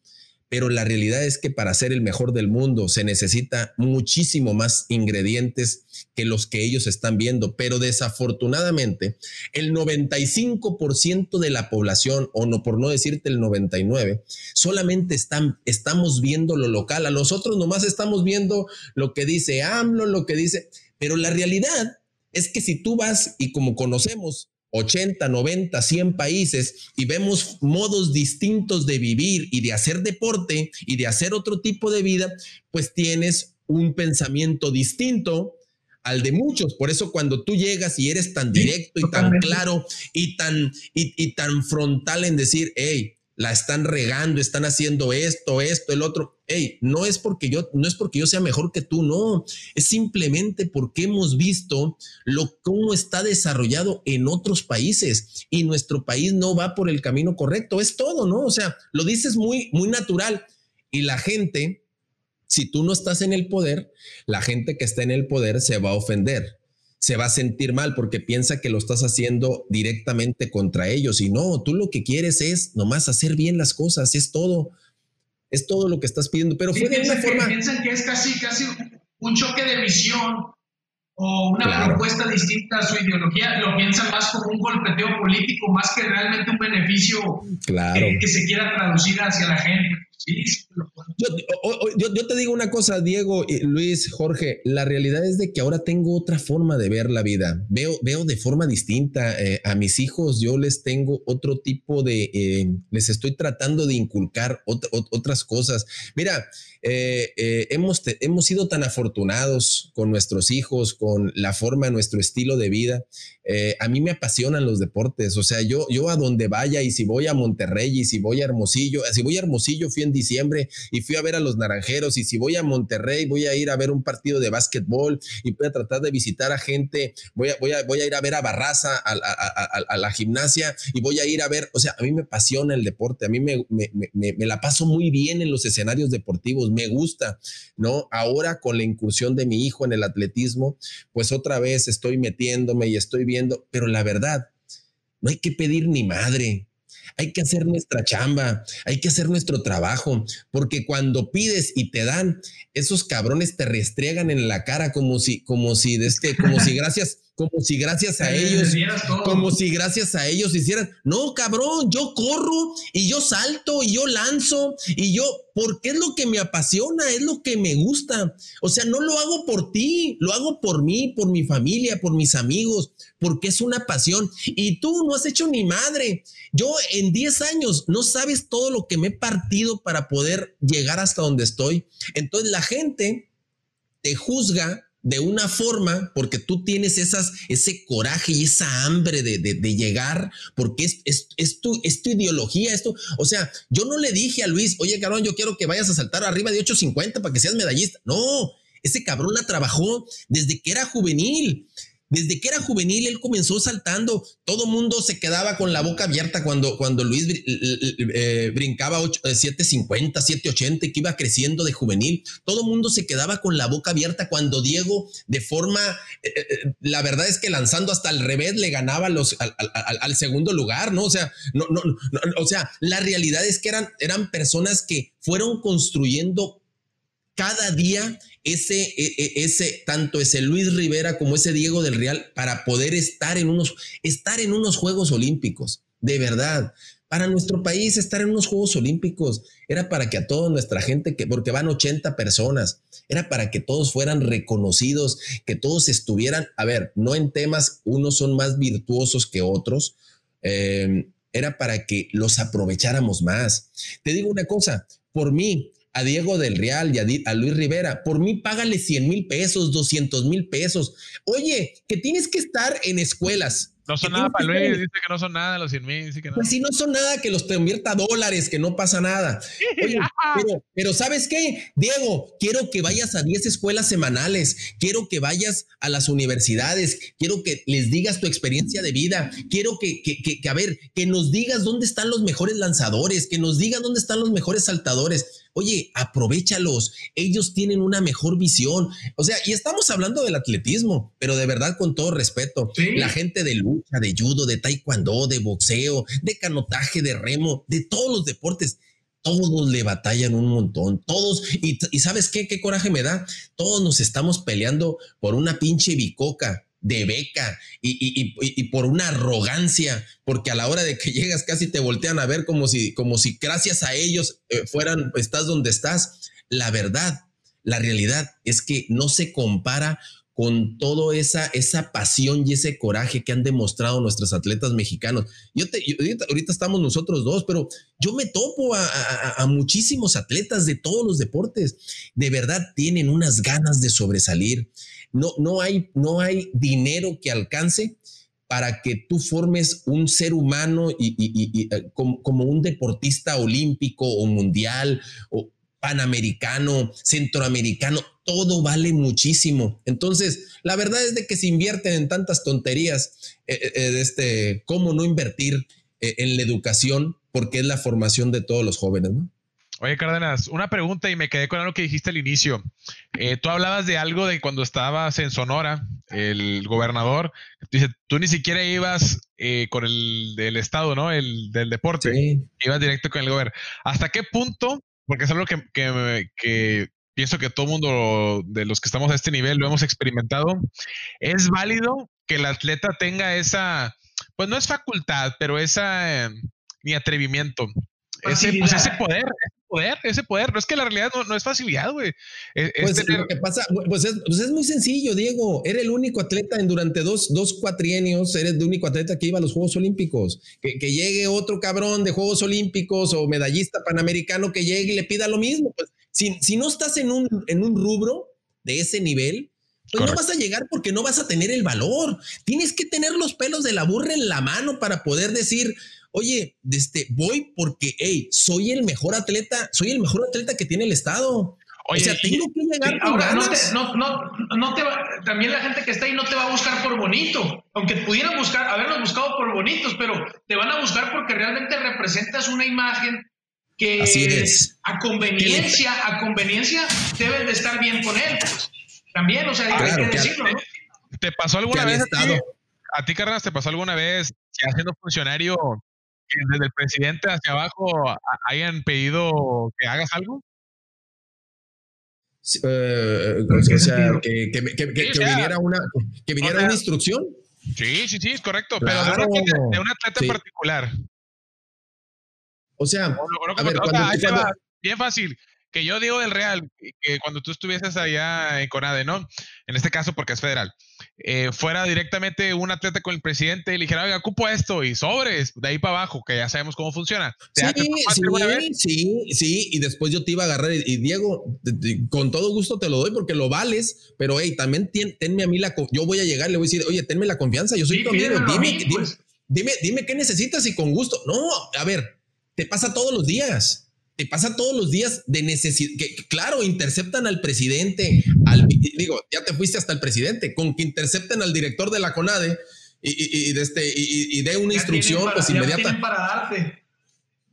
pero la realidad es que para ser el mejor del mundo se necesita muchísimo más ingredientes que los que ellos están viendo, pero desafortunadamente el 95% de la población, o no por no decirte el 99, solamente están, estamos viendo lo local, a nosotros nomás estamos viendo lo que dice AMLO, lo que dice, pero la realidad es que si tú vas y como conocemos 80, 90, 100 países y vemos modos distintos de vivir y de hacer deporte y de hacer otro tipo de vida, pues tienes un pensamiento distinto al de muchos. Por eso cuando tú llegas y eres tan directo y tan claro y tan, y, y tan frontal en decir, hey, la están regando, están haciendo esto, esto, el otro. Hey, no es porque yo, no es porque yo sea mejor que tú, no, es simplemente porque hemos visto lo cómo está desarrollado en otros países y nuestro país no va por el camino correcto. Es todo, ¿no? O sea, lo dices muy, muy natural y la gente, si tú no estás en el poder, la gente que está en el poder se va a ofender se va a sentir mal porque piensa que lo estás haciendo directamente contra ellos. Y no, tú lo que quieres es nomás hacer bien las cosas, es todo. Es todo lo que estás pidiendo. Pero fue de una forma. Piensan que es casi, casi un choque de visión o una propuesta distinta a su ideología, lo piensan más como un golpeteo político, más que realmente un beneficio que se quiera traducir hacia la gente. Yo, te digo una cosa, Diego, Luis, Jorge, la realidad es de que ahora tengo otra forma de ver la vida. Veo, veo de forma distinta eh, a mis hijos, yo les tengo otro tipo de, eh, les estoy tratando de inculcar otras cosas. Mira, eh, eh, hemos, hemos sido tan afortunados con nuestros hijos, con la forma, nuestro estilo de vida. Eh, a mí me apasionan los deportes, o sea, yo, yo a donde vaya y si voy a Monterrey y si voy a Hermosillo, si voy a Hermosillo fui en diciembre y fui a ver a los Naranjeros y si voy a Monterrey voy a ir a ver un partido de básquetbol y voy a tratar de visitar a gente, voy a, voy a, voy a ir a ver a Barraza, a, la gimnasia y voy a ir a ver, o sea, a mí me apasiona el deporte, a mí me, me, me, me la paso muy bien en los escenarios deportivos me gusta, ¿no? Ahora con la incursión de mi hijo en el atletismo, pues otra vez estoy metiéndome y estoy viendo, pero la verdad, no hay que pedir ni madre. Hay que hacer nuestra chamba, hay que hacer nuestro trabajo, porque cuando pides y te dan, esos cabrones te restriegan en la cara como si, como si, de este, como si gracias, como si gracias a ellos, como si gracias a ellos hicieran, no, cabrón, yo corro y yo salto y yo lanzo y yo, porque es lo que me apasiona, es lo que me gusta. O sea, no lo hago por ti, lo hago por mí, por mi familia, por mis amigos, porque es una pasión. Y tú no has hecho ni madre. Yo en 10 años no sabes todo lo que me he partido para poder llegar hasta donde estoy. Entonces la gente te juzga de una forma, porque tú tienes esas, ese coraje y esa hambre de, de, llegar, porque es, es, es, tu, es tu ideología, esto, o sea, yo no le dije a Luis, oye, cabrón, yo quiero que vayas a saltar arriba de 850 para que seas medallista. No, ese cabrón la trabajó desde que era juvenil. Desde que era juvenil, él comenzó saltando. Todo mundo se quedaba con la boca abierta cuando, cuando Luis eh, brincaba 750, 780, que iba creciendo de juvenil. Todo mundo se quedaba con la boca abierta cuando Diego, de forma, eh, eh, la verdad es que lanzando hasta al revés, le ganaba los, al, segundo lugar, ¿no? O sea, no, no, no, o sea, la realidad es que eran, eran personas que fueron construyendo cada día ese, e, e, ese, tanto ese Luis Rivera como ese Diego del Real para poder estar en unos, estar en unos Juegos Olímpicos, de verdad. Para nuestro país estar en unos Juegos Olímpicos era para que a toda nuestra gente, que, porque van 80 personas, era para que todos fueran reconocidos, que todos estuvieran, a ver, no en temas, unos son más virtuosos que otros, eh, era para que los aprovecháramos más. Te digo una cosa, por mí, a Diego del Real y a, Luis Rivera. Por mí, págale 100 mil pesos, 200 mil pesos. Oye, que tienes que estar en escuelas. No son nada para Luis, dice que no son nada los 100 mil. Pues si no son nada, que los te invierta dólares, que no pasa nada. Oye, pero, pero, ¿sabes qué? Diego, quiero que vayas a 10 escuelas semanales, quiero que vayas a las universidades, quiero que les digas tu experiencia de vida, quiero que, que, que, que a ver, que nos digas dónde están los mejores lanzadores, que nos digas dónde están los mejores saltadores Oye, aprovechalos. Ellos tienen una mejor visión. O sea, y estamos hablando del atletismo, pero de verdad con todo respeto. La gente de lucha, de judo, de taekwondo, de boxeo, de canotaje, de remo, de todos los deportes todos le batallan un montón, todos, y, ¿sabes qué? ¿Qué coraje me da? Todos nos estamos peleando por una pinche bicoca de beca y, por una arrogancia, porque a la hora de que llegas casi te voltean a ver como si, como si gracias a ellos eh, fueran, estás donde estás. La verdad, la realidad es que no se compara con toda esa, esa pasión y ese coraje que han demostrado nuestros atletas mexicanos. Yo, te, ahorita, estamos nosotros dos, pero yo me topo a, muchísimos atletas de todos los deportes. De verdad tienen unas ganas de sobresalir. No, no, hay, no hay dinero que alcance para que tú formes un ser humano y, eh, como, como, un deportista olímpico o mundial o panamericano, centroamericano, todo vale muchísimo. Entonces, la verdad es de que se invierten en tantas tonterías, eh, eh, eh, este, cómo no invertir en la educación, porque es la formación de todos los jóvenes, ¿no? Oye, Cárdenas, una pregunta y me quedé con algo que dijiste al inicio. tú hablabas de algo de cuando estabas en Sonora, el gobernador, dice, tú ni siquiera ibas con el del Estado, ¿no? El del deporte, ibas directo con el gobierno. ¿Hasta qué punto porque es algo que, que, pienso que todo mundo de los que estamos a este nivel lo hemos experimentado. Es válido que el atleta tenga esa, pues no es facultad, pero esa, em, ni atrevimiento, ese, pues ese poder, poder, ese poder. No es que la realidad no, es facilidad, güey. E, pues lo que pasa, pues es, pues es, muy sencillo, Diego. Era el único atleta en durante dos, dos cuatrienios, eres el único atleta que iba a los Juegos Olímpicos. Que, que, llegue otro cabrón de Juegos Olímpicos o medallista panamericano que llegue y le pida lo mismo. Pues si, si no estás en un, en un rubro de ese nivel, pues no vas a llegar porque no vas a tener el valor. Tienes que tener los pelos de la burra en la mano para poder decir, oye, este, voy porque, hey, soy el mejor atleta, soy el mejor atleta que tiene el Estado. o sea, tengo que llegar ahora, No, no, no, te va, también la gente que está ahí no te va a buscar por bonito, aunque pudieran buscar, haberlos buscado por bonitos, pero te van a buscar porque realmente representas una imagen que es. a conveniencia, a conveniencia deben de estar bien con él. Pues. También, o sea, hay que decirlo, ¿no? ¿Te pasó alguna vez a ti, a ti, Carnas, te pasó alguna vez que haciendo funcionario desde el presidente hacia abajo hayan pedido que hagas algo? Eh, o sea, que, viniera una, que viniera una instrucción. Sí, sí, sí, es correcto. pero de un atleta, en particular. O sea, bien fácil que yo digo del Real, que cuando tú estuvieses allá en Conade, ¿no? En este caso porque es federal, eh, fuera directamente un atleta con el presidente y le dijera, oiga, ocupo esto y sobres, de ahí para abajo, que ya sabemos cómo funciona. Sí, sí, sí, sí, y después yo te iba a agarrar y, Diego, con todo gusto te lo doy porque lo vales, pero hey, también tenme a mí la, yo voy a llegar, le voy a decir, oye, tenme la confianza, yo soy tu amigo, dime, pues. dime, dime qué necesitas y con gusto. No, a ver, te pasa todos los días te pasa todos los días de necesidad, que claro, interceptan al presidente, al, digo, ya te fuiste hasta el presidente, con que intercepten al director de la CONADE y, de este, y, de una instrucción, pues inmediata. para darte.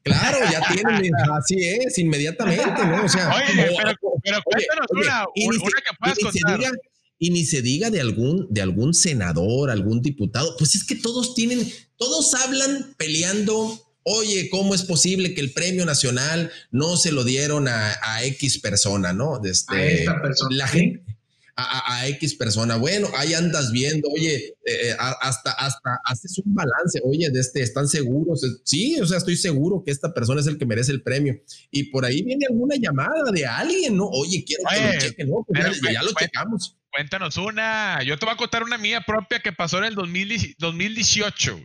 Claro, ya tienen, así es, inmediatamente, ¿no? O sea, oye, pero, cuéntanos una, que puedas contar. y ni se diga de algún, de algún senador, algún diputado, pues es que todos tienen, todos hablan peleando oye, ¿cómo es posible que el premio nacional no se lo dieron a, X persona, ¿no? Este, a esta persona. La gente, a, X persona. Bueno, ahí andas viendo, oye, eh, eh, hasta, hasta haces un balance, oye, de este, ¿están seguros? Sí, o sea, estoy seguro que esta persona es el que merece el premio. Y por ahí viene alguna llamada de alguien, ¿no? Oye, quiero que lo chequen, ¿no? Pues ya, lo checamos. Cuéntanos una. Yo te voy a contar una mía propia que pasó en el 2018, güey.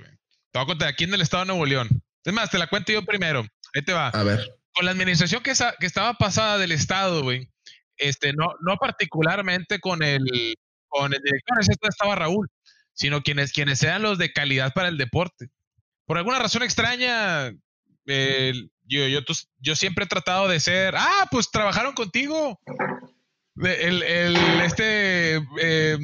Te voy a contar aquí en el estado de Nuevo León. Es más, te la cuento yo primero. Ahí te va. A ver. Con la administración que, que estaba pasada del Estado, güey, este, no, no particularmente con el, con el director, ese estaba Raúl, sino quienes, quienes sean los de calidad para el deporte. Por alguna razón extraña, yo, yo, yo siempre he tratado de ser, ah, pues trabajaron contigo. El, el, este, eh,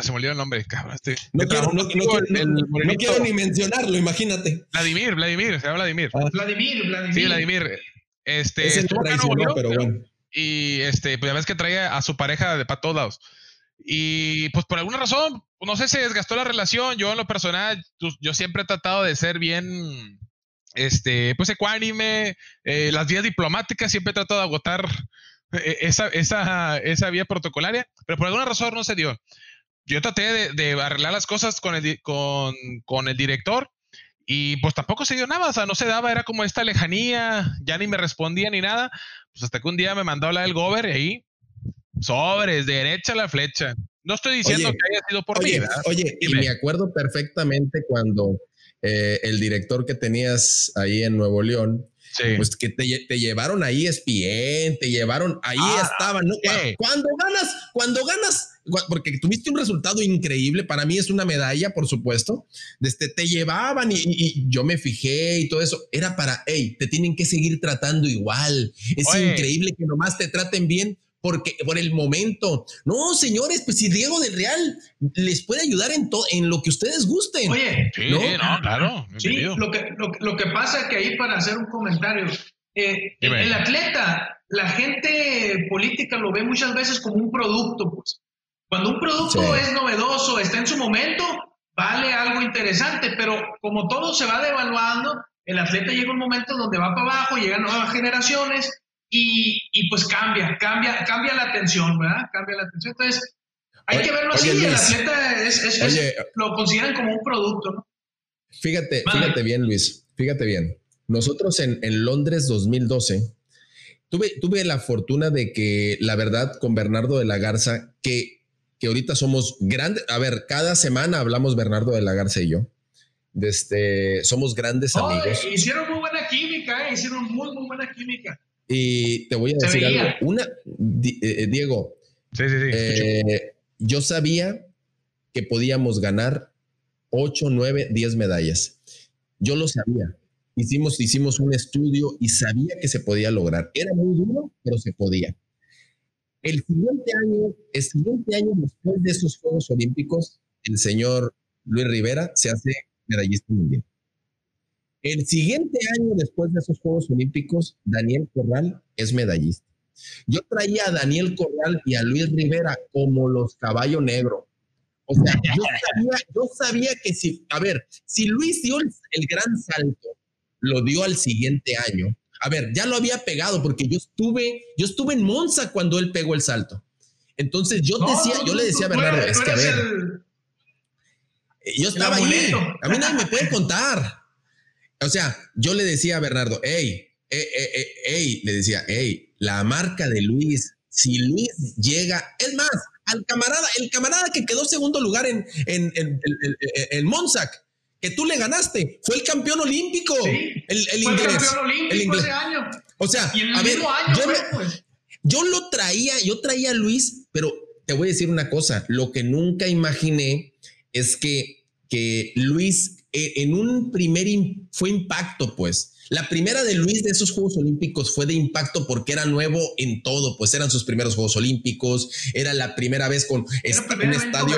se me olvidó el nombre, cabrón. Este, no, quiero, no, no, quiero, ni mencionarlo, imagínate. Vladimir, Vladimir, se llama Vladimir. Ah. Vladimir, Vladimir. Sí, Vladimir. Este, traicionó, pero bueno. Y este, pues ya ves que traía a su pareja de para todos lados. Y pues por alguna razón, no sé, se desgastó la relación. Yo en lo personal, yo siempre he tratado de ser bien, este, pues ecuánime, eh, las vías diplomáticas, siempre trato de agotar esa, esa, esa vía protocolaria, pero por alguna razón no se dio. Yo traté de, arreglar las cosas con el, con, con el director y pues tampoco se dio nada, o sea, no se daba, era como esta lejanía, ya ni me respondía ni nada, pues hasta que un día me mandó a la del gober y ahí, sobres, derecha la flecha. No estoy diciendo que haya sido por oye, mí. Oye, y me acuerdo perfectamente cuando eh, el director que tenías ahí en Nuevo León, pues que te, llevaron ahí ESPN, te llevaron, ahí ah, estaban, ¿no? Cuando ganas, cuando ganas, porque tuviste un resultado increíble, para mí es una medalla, por supuesto, desde te llevaban y, yo me fijé y todo eso, era para, hey, te tienen que seguir tratando igual, es increíble que nomás te traten bien porque por el momento. No, señores, pues si Diego del Real les puede ayudar en, todo en lo que ustedes gusten. Oye, sí, ¿no? claro. Sí, lo que, lo, que pasa es que ahí para hacer un comentario, eh, el, atleta, la gente política lo ve muchas veces como un producto, pues. Cuando un producto es novedoso, está en su momento, vale algo interesante, pero como todo se va devaluando, el atleta llega un momento donde va para abajo, llegan nuevas generaciones y, pues cambia, cambia, cambia la atención, ¿verdad? Cambia la atención. Entonces, hay que verlo así, el atleta es, lo consideran como un producto, ¿no? Fíjate, fíjate bien, Luis, fíjate bien. Nosotros en, en Londres 2012 tuve, tuve la fortuna de que, la verdad, con Bernardo de la Garza, que, que ahorita somos grandes, a ver, cada semana hablamos Bernardo de la Garza y yo. Este, somos grandes amigos. Hicieron muy buena química, ¿eh? hicieron muy, muy buena química. Y te voy a decir algo. Una, eh, eh, Diego, eh, yo sabía que podíamos ganar 8, 9, 10 medallas. Yo lo sabía. Hicimos, hicimos un estudio y sabía que se podía lograr. Era muy duro, pero se podía. El siguiente año, el siguiente año después de esos Juegos Olímpicos, el señor Luis Rivera se hace medallista mundial. El siguiente año después de esos Juegos Olímpicos, Daniel Corral es medallista. Yo traía a Daniel Corral y a Luis Rivera como los caballos negros. O sea, yo sabía, que si, a ver, si Luis dio el, gran salto, lo dio al siguiente año. A ver, ya lo había pegado porque yo estuve, yo estuve en Monza cuando él pegó el salto. Entonces yo decía, yo le decía a Bernardo, es que a ver, yo estaba ahí, a mí nadie me puede contar. O sea, yo le decía a Bernardo, hey, hey, hey, hey, le decía, hey, la marca de Luis, si Luis llega, es más, al camarada, el camarada que quedó segundo lugar en, en, en, en, Monsac, que tú le ganaste, fue el campeón olímpico, el, el fue inglés. El campeón olímpico ese año. O sea, a ver, yo, pues. yo lo traía, yo traía a Luis, pero te voy a decir una cosa, lo que nunca imaginé es que, que Luis eh, en un primer fue impacto, pues. La primera de Luis de esos Juegos Olímpicos fue de impacto porque era nuevo en todo, pues eran sus primeros Juegos Olímpicos, era la primera vez con un estadio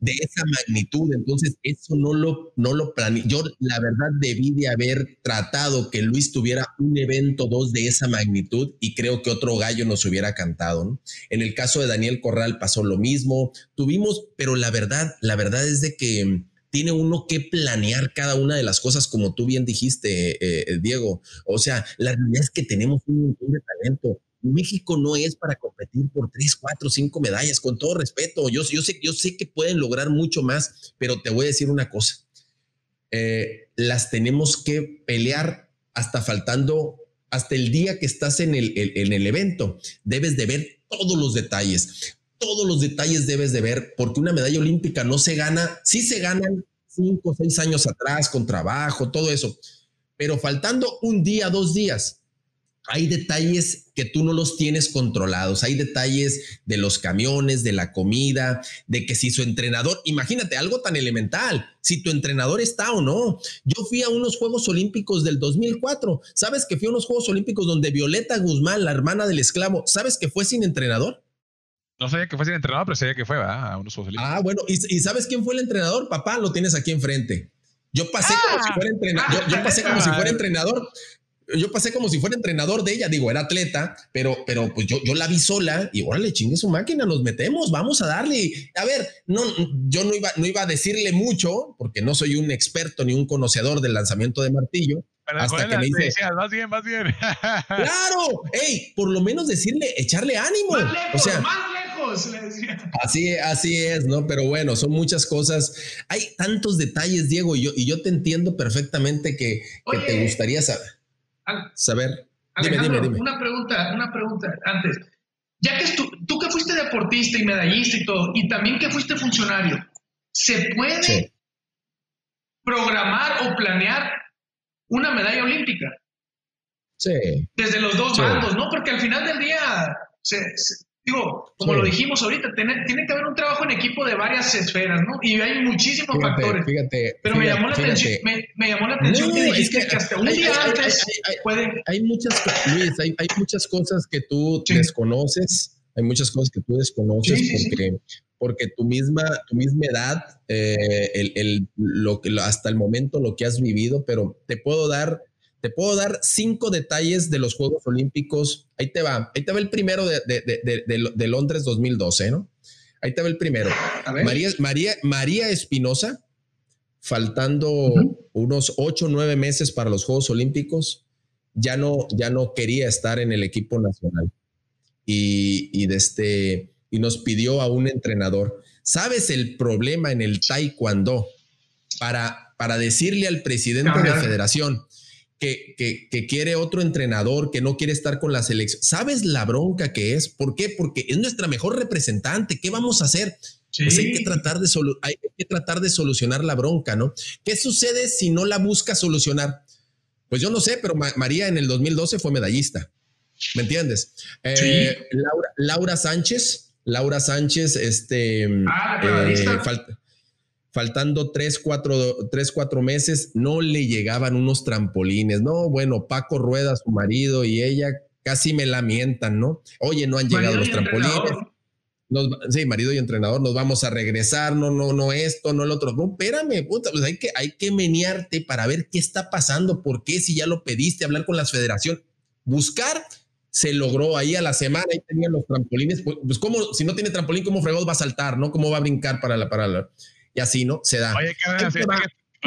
de esa magnitud, entonces eso no lo, no lo planeé. Yo la verdad debí de haber tratado que Luis tuviera un evento dos de esa magnitud y creo que otro gallo nos hubiera cantado. En el caso de Daniel Corral pasó lo mismo, tuvimos, pero la verdad, la verdad es de que tiene uno que planear cada una de las cosas, como tú bien dijiste, eh, eh, Diego. O sea, la realidad es que tenemos un montón de talento. México no es para competir por tres, cuatro, cinco medallas, con todo respeto. Yo, sé, que pueden lograr mucho más, pero te voy a decir una cosa. Eh, las tenemos que pelear hasta faltando, hasta el día que estás en el, en el evento. Debes de ver todos los detalles todos los detalles debes de ver, porque una medalla olímpica no se gana, sí se ganan cinco seis años atrás con trabajo, todo eso, pero faltando un día, dos días, hay detalles que tú no los tienes controlados, hay detalles de los camiones, de la comida, de que si su entrenador, imagínate algo tan elemental, si tu entrenador está o no. Yo fui a unos Juegos Olímpicos del 2004, ¿sabes que fui a unos Juegos Olímpicos donde Violeta Guzmán, la hermana del esclavo, ¿sabes que fue sin entrenador? No sabía que fue sin entrenador, pero sabía que fue, ¿verdad? A unos Juegos Ah, bueno, ¿Y, sabes quién fue el entrenador? Papá, lo tienes aquí enfrente. Yo pasé como si fuera entrenador. Yo, pasé como si fuera entrenador. yo pasé como si fuera entrenador de ella, digo, era atleta, pero, pero pues yo, yo la vi sola y órale, chingue su máquina, nos metemos, vamos a darle. A ver, no, yo no iba, no iba a decirle mucho porque no soy un experto ni un conocedor del lanzamiento de martillo. hasta que me dice, más bien, más bien. claro, hey, por lo menos decirle, echarle ánimo. Más lejos, o sea, más lejos, le decía. Así, así es, ¿no? Pero bueno, son muchas cosas. Hay tantos detalles, Diego, y yo, y yo te entiendo perfectamente que, que te gustaría saber. Al- saber. Dime, dime, dime. una pregunta, una pregunta antes. Ya que tú, tú que fuiste deportista y medallista y todo, y también que fuiste funcionario, ¿se puede Sí. programar o planear una medalla olímpica? Sí, Desde los dos Sí. bandos, ¿no? Porque al final del día, se- se- digo, como Sí. lo dijimos ahorita, tiene, tiene que haber un trabajo en equipo de varias esferas, ¿no? Y hay muchísimos fíjate, factores. fíjate. Pero me llamó la atención, me, me llamó la atención No, que es dijiste que que, hasta un hay- día hay- antes hay- hay- pueden Hay muchas cosas, Luis, hay, muchas cosas que tú Sí. desconoces, hay muchas cosas que tú desconoces Sí, porque, porque tu misma, tu misma edad, eh, el, el- lo que lo- hasta el momento lo que has vivido, pero te puedo dar, te puedo dar cinco detalles de los Juegos Olímpicos. Ahí te va, ahí te va el primero de, de, de, Londres 2012, ¿no? Ahí te va el primero. María, María, María Espinosa, faltando unos ocho o nueve meses para los Juegos Olímpicos, ya no, ya no quería estar en el equipo nacional. Y, y, de este, y nos pidió a un entrenador. ¿Sabes el problema en el taekwondo? Para, para decirle al presidente de federación que, que, que quiere otro entrenador, que no quiere estar con la selección. ¿Sabes la bronca que es? ¿Por qué? Porque es nuestra mejor representante. ¿Qué vamos a hacer? Sí. Pues hay que tratar de solu- hay que tratar de solucionar la bronca, ¿no? ¿Qué sucede si no la busca solucionar? Pues yo no sé, pero Ma- María en el 2012 fue medallista. ¿Me entiendes? Eh, Laura, Laura Sánchez, Laura Sánchez, este, Ah, la eh, fal- faltando tres cuatro, tres, cuatro meses, no le llegaban unos trampolines. No, bueno, Paco Rueda, su marido y ella casi me lamentan, ¿no? Oye, no han llegado Marido los trampolines nos, sí, marido y entrenador, nos vamos a regresar, no, no, no esto, no el otro. No, espérame, puta, pues hay que, hay que menearte para ver qué está pasando, por qué, si ya lo pediste, hablar con las federaciones, buscar, se logró ahí a la semana, ahí tenían los trampolines, pues, pues cómo, si no tiene trampolín, ¿cómo fregados va a saltar, no? ¿Cómo va a brincar para la, para la, y así, ¿no? Se da. Oye,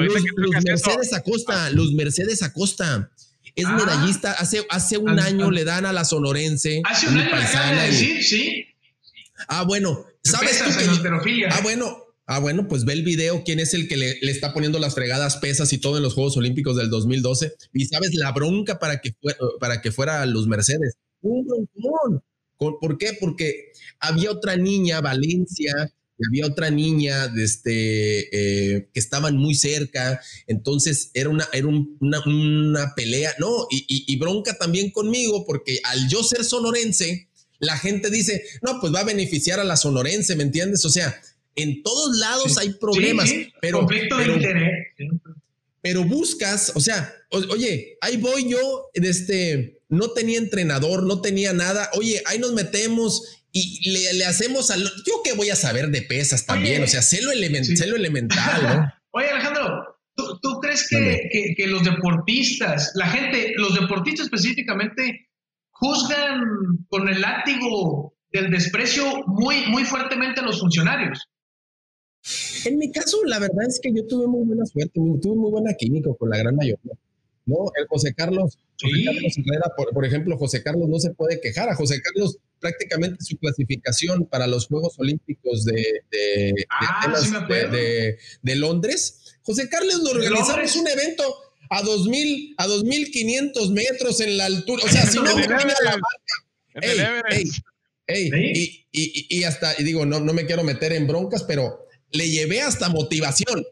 Luz, Luz eso, Mercedes Acosta, Luz Mercedes Acosta. Es Ah. medallista, hace, hace un Ah, año ah. le dan a la sonorense. Hace un año paisana, de decir, sí. Ah, bueno, ¿sabes tú que. Ah, bueno. Ah, bueno, pues ve el video, quién es el que le, le está poniendo las fregadas pesas y todo en los Juegos Olímpicos del 2012. Y sabes la bronca para que fuera, para que fuera Luz Mercedes. Un broncón. ¿Con- ¿Por qué? Porque había otra niña, Valencia, había otra niña de este, eh, que estaban muy cerca. Entonces era una, era un- una, una pelea. No, y, y- y bronca también conmigo, porque al yo ser sonorense, la gente dice, no, pues va a beneficiar a la sonorense, ¿me entiendes? O sea, en todos lados Sí. hay problemas, Sí, pero, conflicto pero, de interés. Pero buscas, o sea, o- oye, ahí voy yo, este, no tenía entrenador, no tenía nada, oye, ahí nos metemos y le, le hacemos al, yo que voy a saber de pesas también, Oye, o sea, sé lo, elemen- sí. sé lo elemental, ¿no? Oye, Alejandro, ¿tú, tú crees que, que- que los deportistas, la gente, los deportistas específicamente, juzgan con el látigo del desprecio muy, muy fuertemente a los funcionarios? En mi caso, la verdad es que yo tuve muy buena suerte, tuve muy buena química con la gran mayoría. ¿no? El José Carlos, José Sí. Carlos Herrera, por, por ejemplo, José Carlos no se puede quejar. A José Carlos prácticamente su clasificación para los Juegos Olímpicos de, de, de Ah, Atenas, sí me acuerdo. de, de- de Londres. José Carlos lo ¿De organizamos Londres? un evento a 2000 a 2500 metros en la altura. O sea, si no termina la marca, Ey. Ey, Sí. y, y- y hasta, y digo, no, no me quiero meter en broncas, pero le llevé hasta motivación.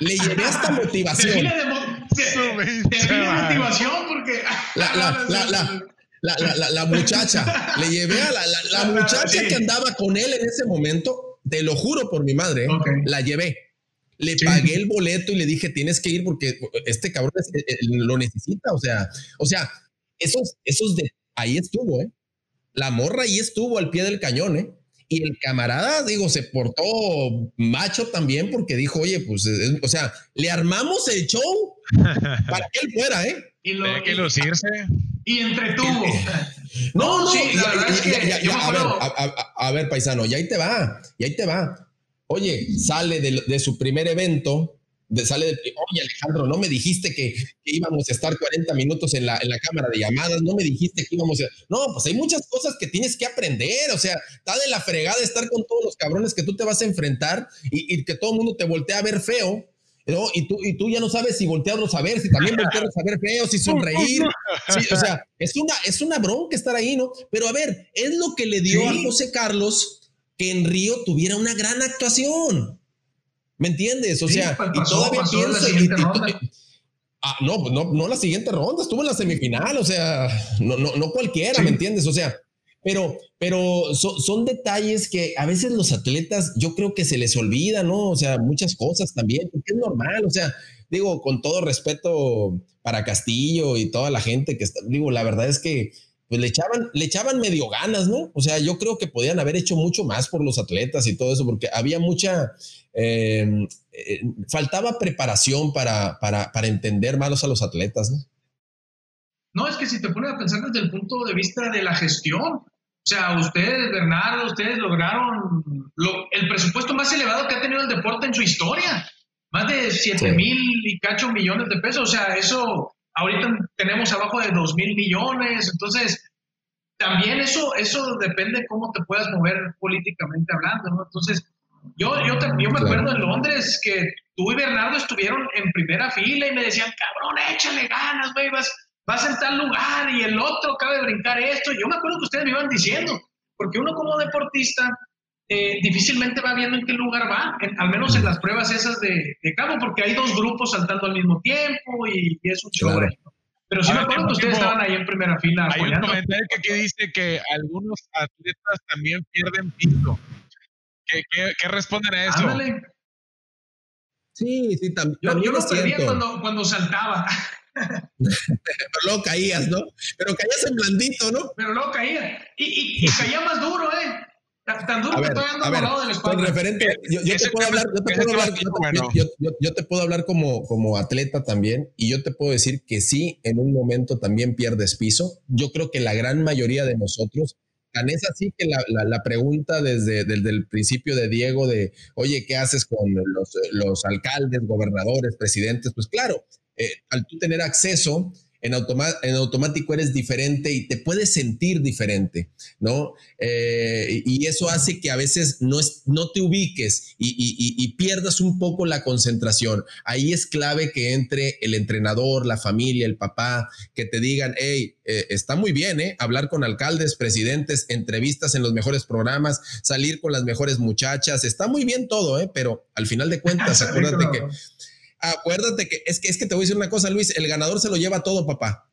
Le llevé hasta motivación. Define de, mo- define pinche madre. motivación porque... La, la, la, la, la, la, muchacha, le llevé a la, la, la muchacha Sí. que andaba con él en ese momento, te lo juro por mi madre, ¿eh? La llevé. Le Sí. pagué el boleto y le dije, tienes que ir porque este cabrón es- eh, eh, lo necesita. O sea, o sea, esos, esos de ahí estuvo, ¿eh? La morra ahí estuvo al pie del cañón, ¿eh? Y el camarada, digo, se portó macho también porque dijo, oye, pues, o sea, le armamos el show para que él fuera, ¿eh? Y lo, que lucirse. Y entretuvo. no, no, sí, la verdad es que a, ver, a, ver, paisano, y ahí te va, y ahí te va. Oye, sale de, de su primer evento, sale de, oye Alejandro, no me dijiste que, íbamos a estar 40 minutos en la, en la cámara de llamadas, no me dijiste que íbamos a... No, pues hay muchas cosas que tienes que aprender, o sea, está de la fregada estar con todos los cabrones que tú te vas a enfrentar y, que todo el mundo te voltea a ver feo. ¿No? Y, tú, y tú ya no sabes si voltearlos a ver, si también voltearlos a ver feo, si sonreír. o sea, es una, es una bronca estar ahí, ¿no? Pero a ver, es lo que le dio a José Carlos que en Río tuviera una gran actuación. ¿Me entiendes? O sea, y todavía pienso. ah, no, no, no la siguiente ronda, estuvo en la semifinal, o sea, no, no, no cualquiera, ¿me entiendes? O sea, pero, pero son detalles que a veces los atletas, yo creo que se les olvida, ¿no? O sea, muchas cosas también, porque es normal, o sea, digo, con todo respeto para Castillo y toda la gente que está, digo, la verdad es que pues le echaban, le echaban medio ganas, ¿no? O sea, yo creo que podían haber hecho mucho más por los atletas y todo eso, porque había mucha, em, eh, faltaba preparación para, para, para, entender malos a los atletas, ¿no? No, es que si te pones a pensar desde el punto de vista de la gestión, o sea, ustedes, Bernardo, ustedes lograron el presupuesto más elevado que ha tenido el deporte en su historia, más de 7 mil y cacho millones de pesos, o sea, eso ahorita tenemos abajo de 2 mil millones, entonces también eso, eso depende de cómo te puedas mover políticamente hablando, ¿no? Entonces, yo, yo, yo me acuerdo en Londres que tú y Bernardo estuvieron en primera fila y me decían, cabrón, échale ganas, güey, vas, vas en tal lugar y el otro acaba de brincar esto. Yo me acuerdo que ustedes me iban diciendo, porque uno como deportista eh, difícilmente va viendo en qué lugar va, al menos en las pruebas esas de, de, cabo, porque hay dos grupos saltando al mismo tiempo y, es un show. Pero sí me acuerdo que ustedes estaban ahí en primera fila. Hay un comentario que aquí dice que algunos atletas también pierden piso. ¿Qué, qué, responden a eso? Ándale. Sí, sí, también. Yo, yo lo perdía cuando, cuando saltaba. Pero luego caías, ¿no? Pero caías en blandito, ¿no? Pero luego caía. Y, y, y caía más duro, ¿eh? Tan duro que estoy andando del Con referente, yo, te puedo hablar, yo te puedo hablar, yo, te puedo hablar como, como atleta también, y yo te puedo decir que sí, en un momento también pierdes piso. Yo creo que la gran mayoría de nosotros, tan es así que la, la, pregunta desde, desde, el principio de Diego de, oye, ¿qué haces con los, los alcaldes, gobernadores, presidentes? Pues claro, eh, al tú tener acceso en, en automático eres diferente y te puedes sentir diferente, ¿no? Eh, y eso hace que a veces no, es, no te ubiques y, pierdas un poco la concentración. Ahí es clave que entre el entrenador, la familia, el papá, que te digan, hey, eh, está muy bien, ¿eh? Hablar con alcaldes, presidentes, entrevistas en los mejores programas, salir con las mejores muchachas, está muy bien todo, ¿eh? Pero al final de cuentas, acuérdate que acuérdate que es, que es que te voy a decir una cosa, Luis, el ganador se lo lleva todo, papá.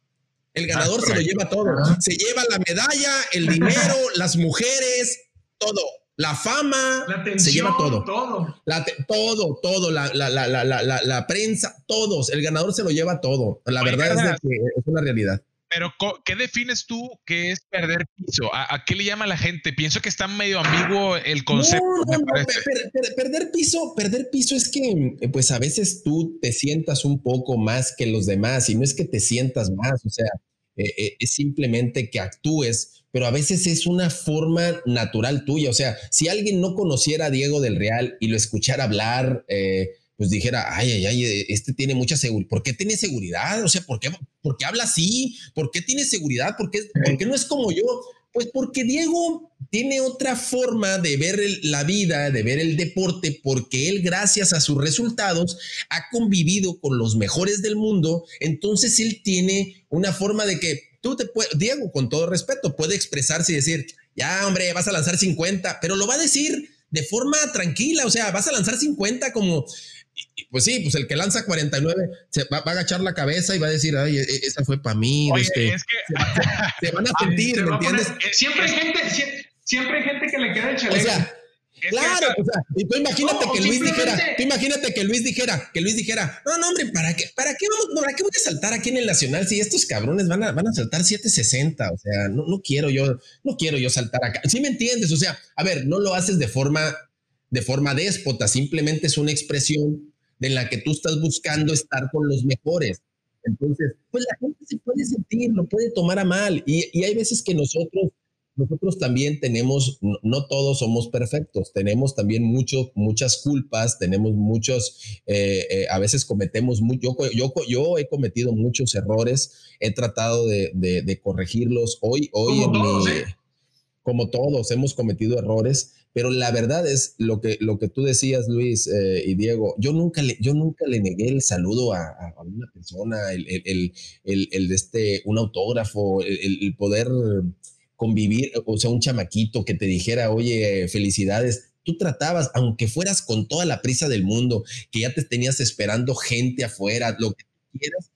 El ganador se lo lleva todo. Se lleva la medalla, el dinero, las mujeres, todo. La fama, se lleva todo. Todo, la todo, todo. La, la, la, la, prensa, todos. El ganador se lo lleva todo. La verdad es que es una realidad. Pero, ¿qué defines tú que es perder piso? ¿A, qué le llama la gente? Pienso que está medio ambiguo el concepto. No, no, no, perder piso, perder piso es que, pues a veces tú te sientas un poco más que los demás y no es que te sientas más, o sea, eh, eh, es simplemente que actúes, pero a veces es una forma natural tuya. O sea, si alguien no conociera a Diego del Real y lo escuchara hablar, eh, pues dijera, ay, ay, ay, este tiene mucha seguridad. ¿Por qué tiene seguridad? O sea, ¿por qué, por qué habla así? ¿Por qué tiene seguridad? ¿Por qué, no es como yo? Pues porque Diego tiene otra forma de ver la vida, de ver el deporte, porque él, gracias a sus resultados, ha convivido con los mejores del mundo. Entonces él tiene una forma de que tú te puedes, Diego, con todo respeto, puede expresarse y decir, ya, hombre, vas a lanzar 50, pero lo va a decir de forma tranquila, o sea, vas a lanzar 50 como, pues sí, pues el que lanza 49 se va, a agachar la cabeza y va a decir, ay, e, esa fue para mí. Este, se, van a sentir, ¿me entiendes? siempre hay gente, siempre, hay gente que le queda el chaleco. O sea, claro, o sea, y tú imagínate que Luis dijera, tú imagínate que Luis dijera, que Luis dijera, no, no, hombre, ¿para qué, para qué vamos, para qué voy a saltar aquí en el Nacional si estos cabrones van a, van a saltar 760? O sea, no, no quiero yo, no quiero yo saltar acá. ¿Sí me entiendes? O sea, a ver, no lo haces de forma, de forma déspota, simplemente es una expresión de la que tú estás buscando estar con los mejores. Entonces, pues la gente se puede sentir, lo puede tomar a mal. Y, y hay veces que nosotros nosotros también tenemos, no, todos somos perfectos, tenemos también mucho, muchas culpas, tenemos muchos, eh, eh, a veces cometemos, mucho, yo, yo, he cometido muchos errores, he tratado de, corregirlos hoy, hoy como todos, ¿eh? como todos hemos cometido errores, pero la verdad es lo que, lo que tú decías, Luis y Diego, yo nunca le, yo nunca le negué el saludo a, una persona, el, el, el, este, un autógrafo, el, poder convivir, o sea, un chamaquito que te dijera, oye, felicidades, tú tratabas, aunque fueras con toda la prisa del mundo, que ya te tenías esperando gente afuera, lo que quieras,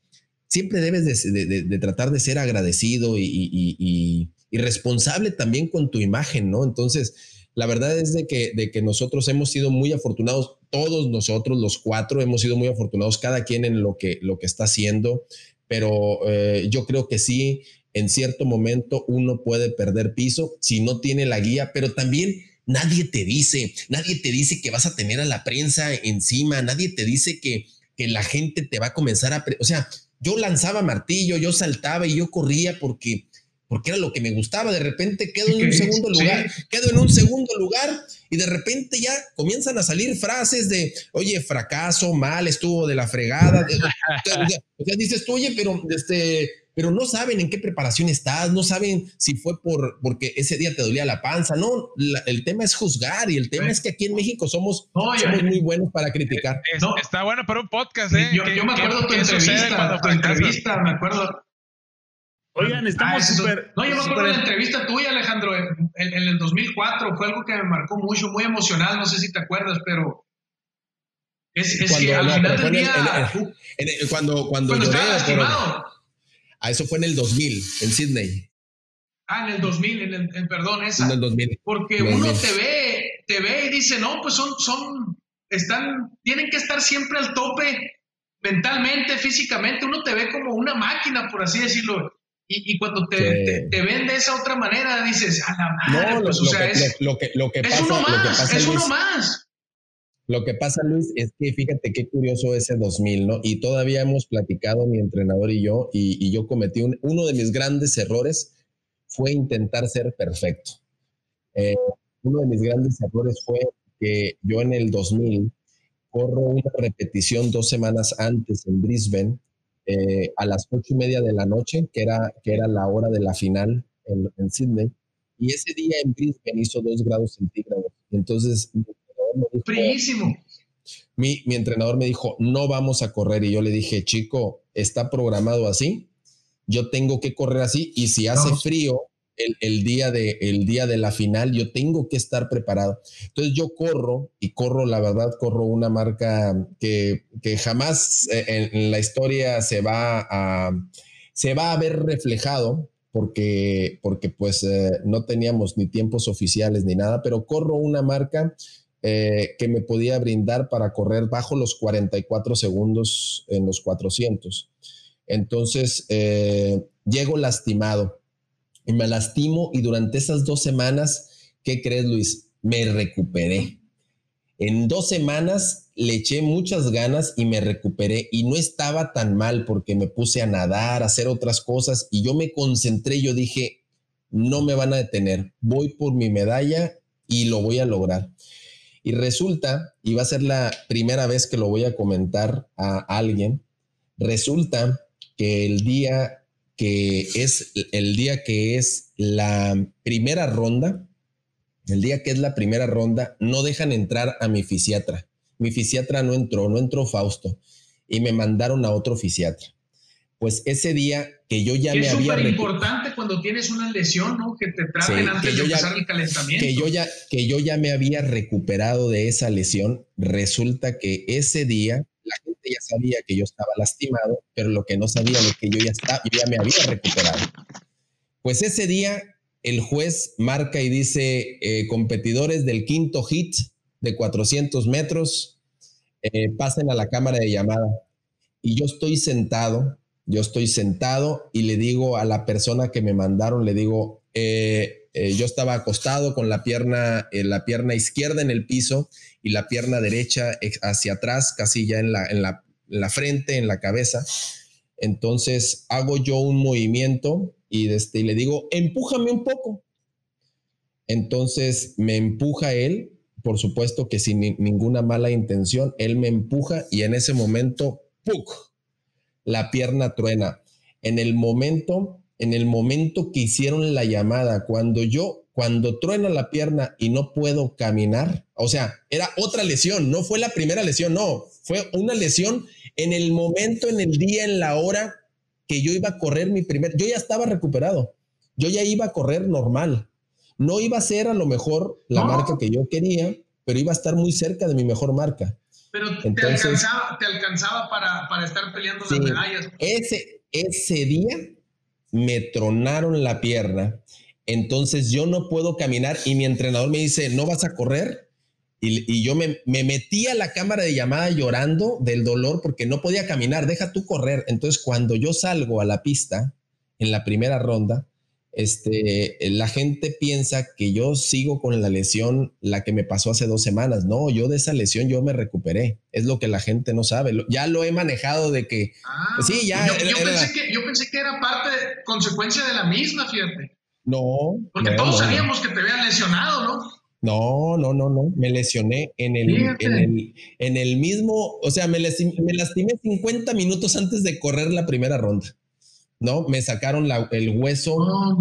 siempre debes de, tratar de ser agradecido y, responsable también con tu imagen, ¿no? Entonces, la verdad es de que, de que nosotros hemos sido muy afortunados, todos nosotros, los cuatro, hemos sido muy afortunados, cada quien en lo que, lo que está haciendo, pero eh, yo creo que sí, en cierto momento uno puede perder piso si no tiene la guía, pero también nadie te dice, nadie te dice que vas a tener a la prensa encima, nadie te dice que, que la gente te va a comenzar a... O sea, yo lanzaba martillo, yo saltaba y yo corría porque, porque era lo que me gustaba. De repente quedo en un segundo lugar, quedo en un segundo lugar y de repente ya comienzan a salir frases de, oye, fracaso, mal, estuvo de la fregada. o sea, dices tú, oye, pero este pero no saben en qué preparación estás, no saben si fue por porque ese día te dolía la panza, no, el tema es juzgar y el tema es que aquí en México somos, muy buenos para criticar. está bueno para un podcast, ¿eh? Yo, me acuerdo tu entrevista, tu entrevista, me acuerdo. Oigan, estamos ah, súper... no, yo me acuerdo de la entrevista tuya, Alejandro, en, el 2004, fue algo que me marcó mucho, muy emocional, no sé si te acuerdas, pero... Es, es que al final del día... cuando, cuando, cuando estaba lastimado. Ah, eso fue en el 2000, en Sydney. Ah, en el 2000, en el, perdón, esa. En el 2000. Porque uno te ve, te ve y dice, no, pues son, son, están, tienen que estar siempre al tope mentalmente, físicamente. Uno te ve como una máquina, por así decirlo. Y, cuando te, te, ven de esa otra manera, dices, a la madre, no, pues, o sea, es, lo, que, lo que es uno más, es uno más. Lo que pasa, Luis, es que fíjate qué curioso ese 2000, ¿no? Y todavía hemos platicado mi entrenador y yo, y, yo cometí uno de mis grandes errores fue intentar ser perfecto. Eh, uno de mis grandes errores fue que yo en el 2000 corro una repetición dos semanas antes en Brisbane eh, a las ocho y media de la noche, que era, que era la hora de la final en, en Sydney. Y ese día en Brisbane hizo dos grados centígrados. Entonces mi, mi, entrenador me dijo, no vamos a correr. Y yo le dije, chico, está programado así. Yo tengo que correr así. Y si hace frío el, día de, el día de la final, yo tengo que estar preparado. Entonces yo corro y corro, la verdad, corro una marca que, que jamás eh, en, la historia se va a, se va a ver reflejado porque, porque pues eh, no teníamos ni tiempos oficiales ni nada, pero corro una marca eh, que me podía brindar para correr bajo los 44 segundos en los 400. Entonces, llego lastimado y me lastimo y durante esas dos semanas, ¿qué crees, Luis? Me recuperé. En dos semanas le eché muchas ganas y me recuperé y no estaba tan mal porque me puse a nadar, a hacer otras cosas y yo me concentré, yo dije, no me van a detener, voy por mi medalla y lo voy a lograr. Y resulta, y va a ser la primera vez que lo voy a comentar a alguien, resulta que el día que es el día que es la primera ronda, el día que es la primera ronda, no dejan entrar a mi fisiatra. Mi fisiatra no entró, no entró Fausto y me mandaron a otro fisiatra pues ese día que yo ya me había... Es súper importante cuando tienes una lesión, ¿no? Que te traten antes de empezar el calentamiento. Que yo, ya, que yo ya me había recuperado de esa lesión, resulta que ese día la gente ya sabía que yo estaba lastimado, pero lo que no sabía es que yo ya, estaba, yo ya me había recuperado. Pues ese día el juez marca y dice, eh, competidores del quinto hit de 400 metros, eh, pasen a la cámara de llamada. Y yo estoy sentado, yo estoy sentado y le digo a la persona que me mandaron, le digo, eh, yo estaba acostado con la pierna, la pierna izquierda en el piso y la pierna derecha hacia atrás, casi ya en la, en la, la frente, en la cabeza. Entonces hago yo un movimiento y, este, le digo, empújame un poco. Entonces me empuja él, por supuesto que sin ninguna mala intención, él me empuja y en ese momento, ¡puc! La pierna truena. En el momento, en el momento que hicieron la llamada, cuando yo, cuando truena la pierna y no puedo caminar, o sea, era otra lesión, no fue la primera lesión, no, fue una lesión en el momento, en el día, en la hora que yo iba a correr mi primer, yo ya estaba recuperado, yo ya iba a correr normal, no iba a ser a lo mejor la marca que yo quería, pero iba a estar muy cerca de mi mejor marca. Pero te, alcanzaba, te alcanzaba para, para, estar peleando las medallas. Ese, ese día me tronaron la pierna, entonces yo no puedo caminar y mi entrenador me dice, no vas a correr, y, yo me, metí a la cámara de llamada llorando del dolor porque no podía caminar, deja tú correr. Entonces, cuando yo salgo a la pista en la primera ronda, este, la gente piensa que yo sigo con la lesión, la que me pasó hace dos semanas. No, yo de esa lesión yo me recuperé. Es lo que la gente no sabe. Ya lo he manejado de que... Ah, sí, ya... Yo, pensé que, yo, pensé que, era parte, consecuencia de la misma, fíjate. No. Porque todos sabíamos que te habían lesionado, ¿no? No, no, no, no. Me lesioné en el, en el, en el, mismo, o sea, me, me, lastimé 50 minutos antes de correr la primera ronda. ¿No? Me sacaron el hueso,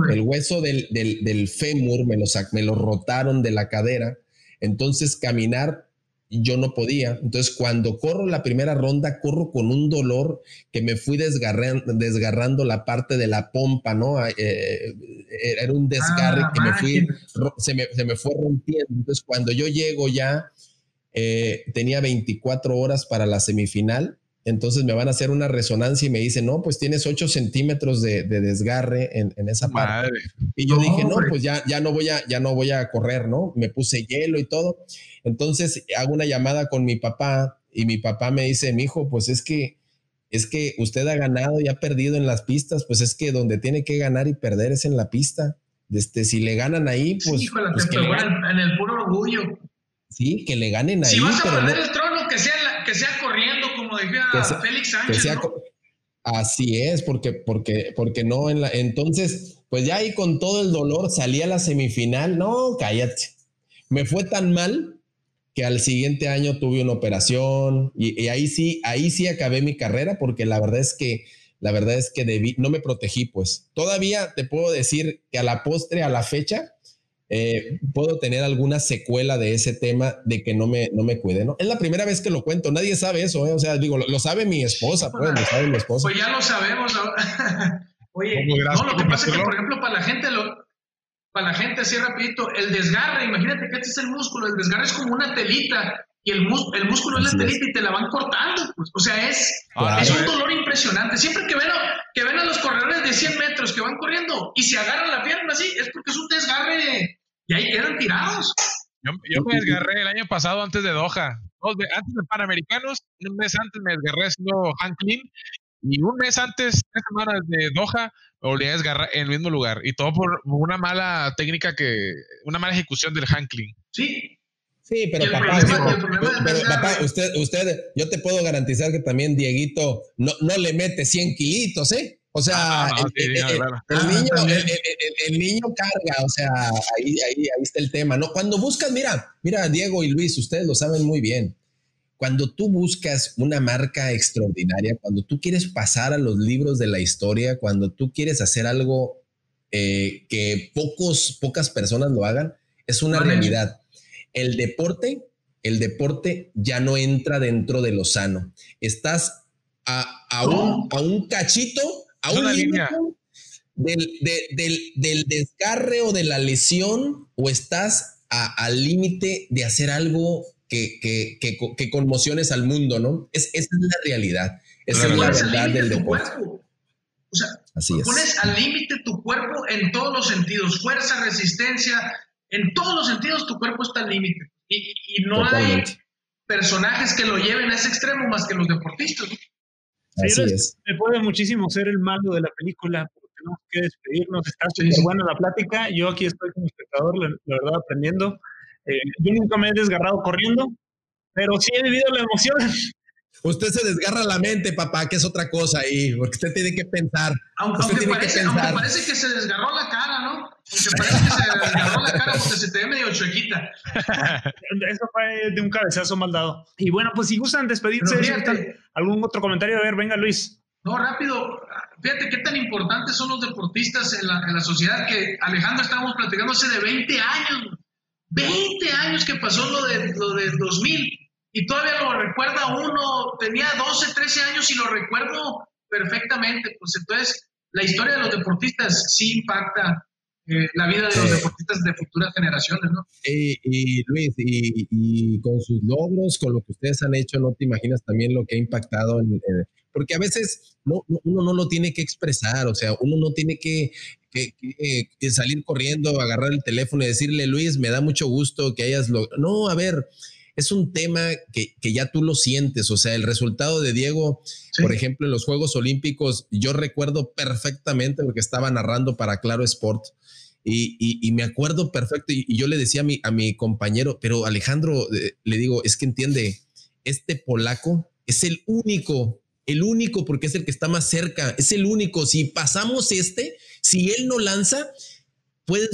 el hueso del, del, del fémur, me lo, me lo rotaron de la cadera. Entonces, caminar yo no podía. Entonces, cuando corro la primera ronda, corro con un dolor que me fui desgarrando, desgarrando la parte de la pompa, ¿no? Eh, eh, era un desgarre ah, que me fui, se me, se me, fue rompiendo. Entonces, cuando yo llego ya, eh, tenía 24 horas para la semifinal. Entonces me van a hacer una resonancia y me dicen, no, pues tienes 8 centímetros de, desgarre en, esa parte. Y yo dije, no, pues ya, ya, no voy a, ya no voy a correr, ¿no? Me puse hielo y todo. Entonces hago una llamada con mi papá y mi papá me dice, mi hijo, pues es que es que usted ha ganado y ha perdido en las pistas, pues es que donde tiene que ganar y perder es en la pista. Este, si le ganan ahí, pues, sí, pues que en el puro orgullo. Sí, que le ganen ahí. Si vas a perder el trono, que sea, que sea corriendo, como decía Félix Sánchez. Así es, porque, porque, porque no en la. Entonces, pues ya ahí con todo el dolor salí a la semifinal. No, cállate. Me fue tan mal que al siguiente año tuve una operación y, ahí sí, ahí sí acabé mi carrera porque la verdad es que, la verdad es que debí, no me protegí pues. Todavía te puedo decir que a la postre, a la fecha, eh, puedo tener alguna secuela de ese tema de que no me, no me cuide, ¿no? Es la primera vez que lo cuento, nadie sabe eso, ¿eh? o sea, digo, lo, sabe mi esposa, pues, lo sabe mi esposa. Pues ya lo sabemos. Oye, no, lo que pasa es que, por ejemplo, para la gente, lo, para la gente así rapidito, el desgarre, imagínate que este es el músculo, el desgarre es como una telita y el, el músculo es la telita y te la van cortando, pues, o sea, es, es un dolor impresionante. Siempre que ven, a, que ven a los corredores de 100 metros que van corriendo y se agarran la pierna así, es porque es un desgarre y ahí quedan tirados. Yo, me desgarré el año pasado antes de Doha, antes de Panamericanos, un mes antes me desgarré haciendo hand clean y un mes antes, tres semanas de Doha, me volví a desgarrar en el mismo lugar. Y todo por una mala técnica que, una mala ejecución del handling. Sí. Sí, pero papá, usted, usted, yo te puedo garantizar que también Dieguito no, no le mete 100 kilitos, ¿eh? O sea, el, niño, el, niño carga, o sea, ahí, ahí, ahí está el tema, ¿no? Cuando buscas, mira, mira, Diego y Luis, ustedes lo saben muy bien cuando tú buscas una marca extraordinaria, cuando tú quieres pasar a los libros de la historia, cuando tú quieres hacer algo eh, que pocos, pocas personas lo hagan, es una realidad. El deporte, el deporte ya no entra dentro de lo sano. Estás a, un, cachito, a un límite del, del, desgarre o de la lesión, o estás al límite de hacer algo que, que, que, conmociones al mundo, ¿no? Es, esa es la realidad. Esa es la verdad del deporte. O sea, Así es. Pones al límite tu cuerpo en todos los sentidos, fuerza, resistencia, en todos los sentidos tu cuerpo está al límite. Y, y, no hay personajes que lo lleven a ese extremo más que los deportistas. Así es. Me puede muchísimo ser el malo de la película, porque tenemos que despedirnos. Está súper buena la plática. Yo aquí estoy como espectador, la, verdad, aprendiendo. Eh, yo nunca me he desgarrado corriendo, pero sí he vivido la emoción Usted se desgarra la mente, papá, que es otra cosa ahí, porque usted tiene que pensar. Aunque, parece, que se desgarró la cara, ¿no? Aunque parece que se desgarró la cara porque se te ve medio chuequita. Eso fue de un cabezazo mal dado. Y bueno, pues si gustan despedirse, ¿algún otro comentario? A ver, venga, Luis. No, rápido. Fíjate qué tan importantes son los deportistas en la, en la sociedad que Alejandro estábamos platicando hace de 20 años. 20 años que pasó lo de, lo de 2000 y todavía lo recuerda uno, tenía 12, 13 años y lo recuerdo perfectamente. Pues entonces, la historia de los deportistas sí impacta eh, la vida de los deportistas de futuras generaciones, ¿no? Y, Luis, y, con sus logros, con lo que ustedes han hecho, no te imaginas también lo que ha impactado en, porque a veces no, uno no lo tiene que expresar, o sea, uno no tiene que, que, salir corriendo, agarrar el teléfono y decirle, Luis, me da mucho gusto que hayas logrado. No, a ver, es un tema que, ya tú lo sientes. O sea, el resultado de Diego, por ejemplo, en los Juegos Olímpicos, yo recuerdo perfectamente porque estaba narrando para Claro Sport. Y, me acuerdo perfecto, y, yo le decía a mi, a mi compañero, pero Alejandro, eh, le digo, es que entiende, este polaco es el único, el único porque es el que está más cerca, es el único. Si pasamos este, si él no lanza, Puede,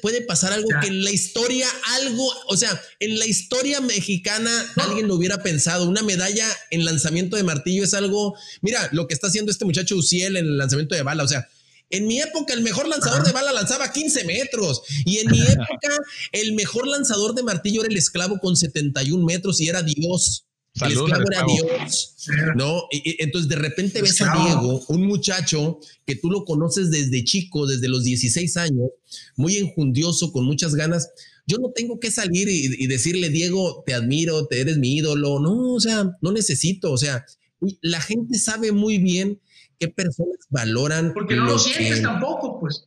puede, pasar algo que en la historia, algo, o sea, en la historia mexicana alguien lo hubiera pensado. Una medalla en lanzamiento de martillo es algo, mira, lo que está haciendo este muchacho Uciel en el lanzamiento de bala, o sea, en mi época el mejor lanzador de bala lanzaba 15 metros y en mi época el mejor lanzador de martillo era el esclavo con 71 metros y era Dios. Saludos era Dios. ¿no? Y, entonces de repente ves a Diego, un muchacho que tú lo conoces desde chico, desde los 16 años, muy enjundioso, con muchas ganas. Yo no tengo que salir y, decirle, Diego, te admiro, te eres mi ídolo. No, o sea, no necesito. O sea, la gente sabe muy bien qué personas valoran. Porque no lo, sientes tampoco, pues.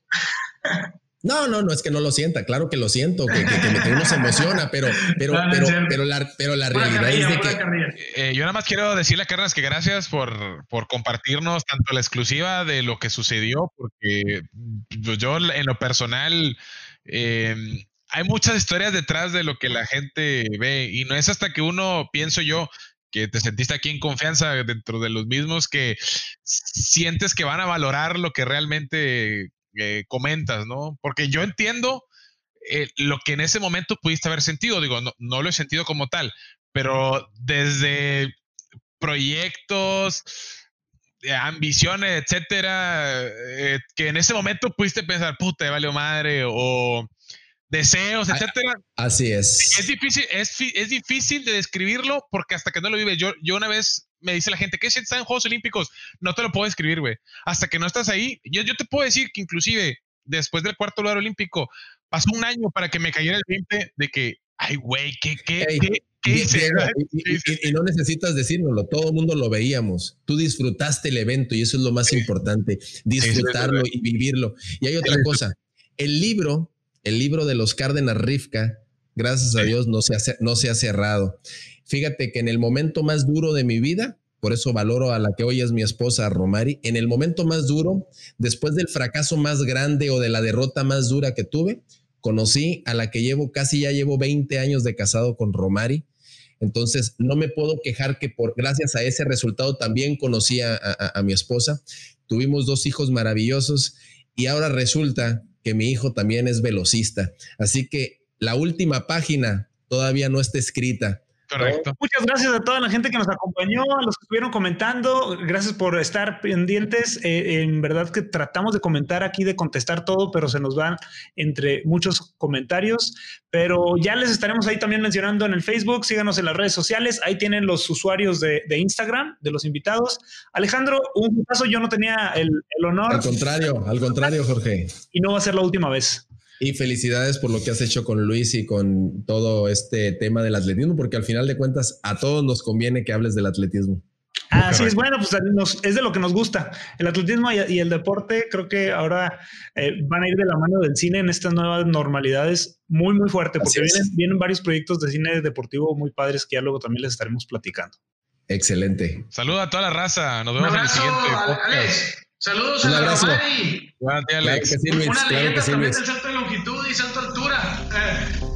No, no, no es que no lo sienta, claro que lo siento, que, uno se emociona, pero, pero, pero, pero, la, pero la realidad es de que. Eh, yo nada más quiero decirle a Carnas que gracias por, por compartirnos tanto la exclusiva de lo que sucedió, porque pues, yo en lo personal. Em, hay muchas historias detrás de lo que la gente ve y no es hasta que uno, pienso yo, que te sentiste aquí en confianza dentro de los mismos que sientes que van a valorar lo que realmente eh, comentas, ¿no? Porque yo entiendo eh, lo que en ese momento pudiste haber sentido, digo, no, lo he sentido como tal, pero desde proyectos, eh, ambiciones, etcétera, que en ese momento pudiste pensar, puta, valió madre, o deseos, etcétera. Así es. Es difícil, es, es difícil de describirlo porque hasta que no lo vives, yo, yo una vez me dice la gente, ¿qué sientes en Juegos Olímpicos? No te lo puedo escribir, güey. Hasta que no estás ahí, yo, yo te puedo decir que inclusive después del cuarto lugar olímpico, pasó un año para que me cayera el 20 de que, ay, güey, ¿qué, qué, qué, hice? Y, no necesitas decírnoslo, todo el mundo lo veíamos. Tú disfrutaste el evento y eso es lo más importante, disfrutarlo y vivirlo. Y hay otra cosa, el libro, el libro de los Cárdenas Rifka, gracias a Dios, no se, ha, no se ha cerrado. Fíjate que en el momento más duro de mi vida, por eso valoro a la que hoy es mi esposa, Romari, en el momento más duro, después del fracaso más grande o de la derrota más dura que tuve, conocí a la que llevo casi ya llevo 20 años de casado con Romari. Entonces, no me puedo quejar que por gracias a ese resultado también conocí a, a mi esposa. Tuvimos dos hijos maravillosos y ahora resulta que mi hijo también es velocista. Así que la última página todavía no está escrita, Correcto. Muchas gracias a toda la gente que nos acompañó, a los que estuvieron comentando. Gracias por estar pendientes. Eh, en verdad que tratamos de comentar aquí, de contestar todo, pero se nos van entre muchos comentarios. Pero ya les estaremos ahí también mencionando en el Facebook. Síganos en las redes sociales. Ahí tienen los usuarios de, Instagram, de los invitados. Alejandro, un caso yo no tenía el, el honor. Al contrario, al contrario, Jorge. Y no va a ser la última vez. Y felicidades por lo que has hecho con Luis y con todo este tema del atletismo, porque al final de cuentas a todos nos conviene que hables del atletismo. Así es, bueno, pues es de lo que nos gusta. El atletismo y, el deporte creo que ahora eh, van a ir de la mano del cine en estas nuevas normalidades muy, muy fuerte, porque vienen, vienen, varios proyectos de cine deportivo muy padres que ya luego también les estaremos platicando. Excelente. Saluda a toda la raza. Nos vemos en el siguiente podcast. Saludos Un a abrazo. Una leyenda también del salto de longitud y salto de altura. Eh,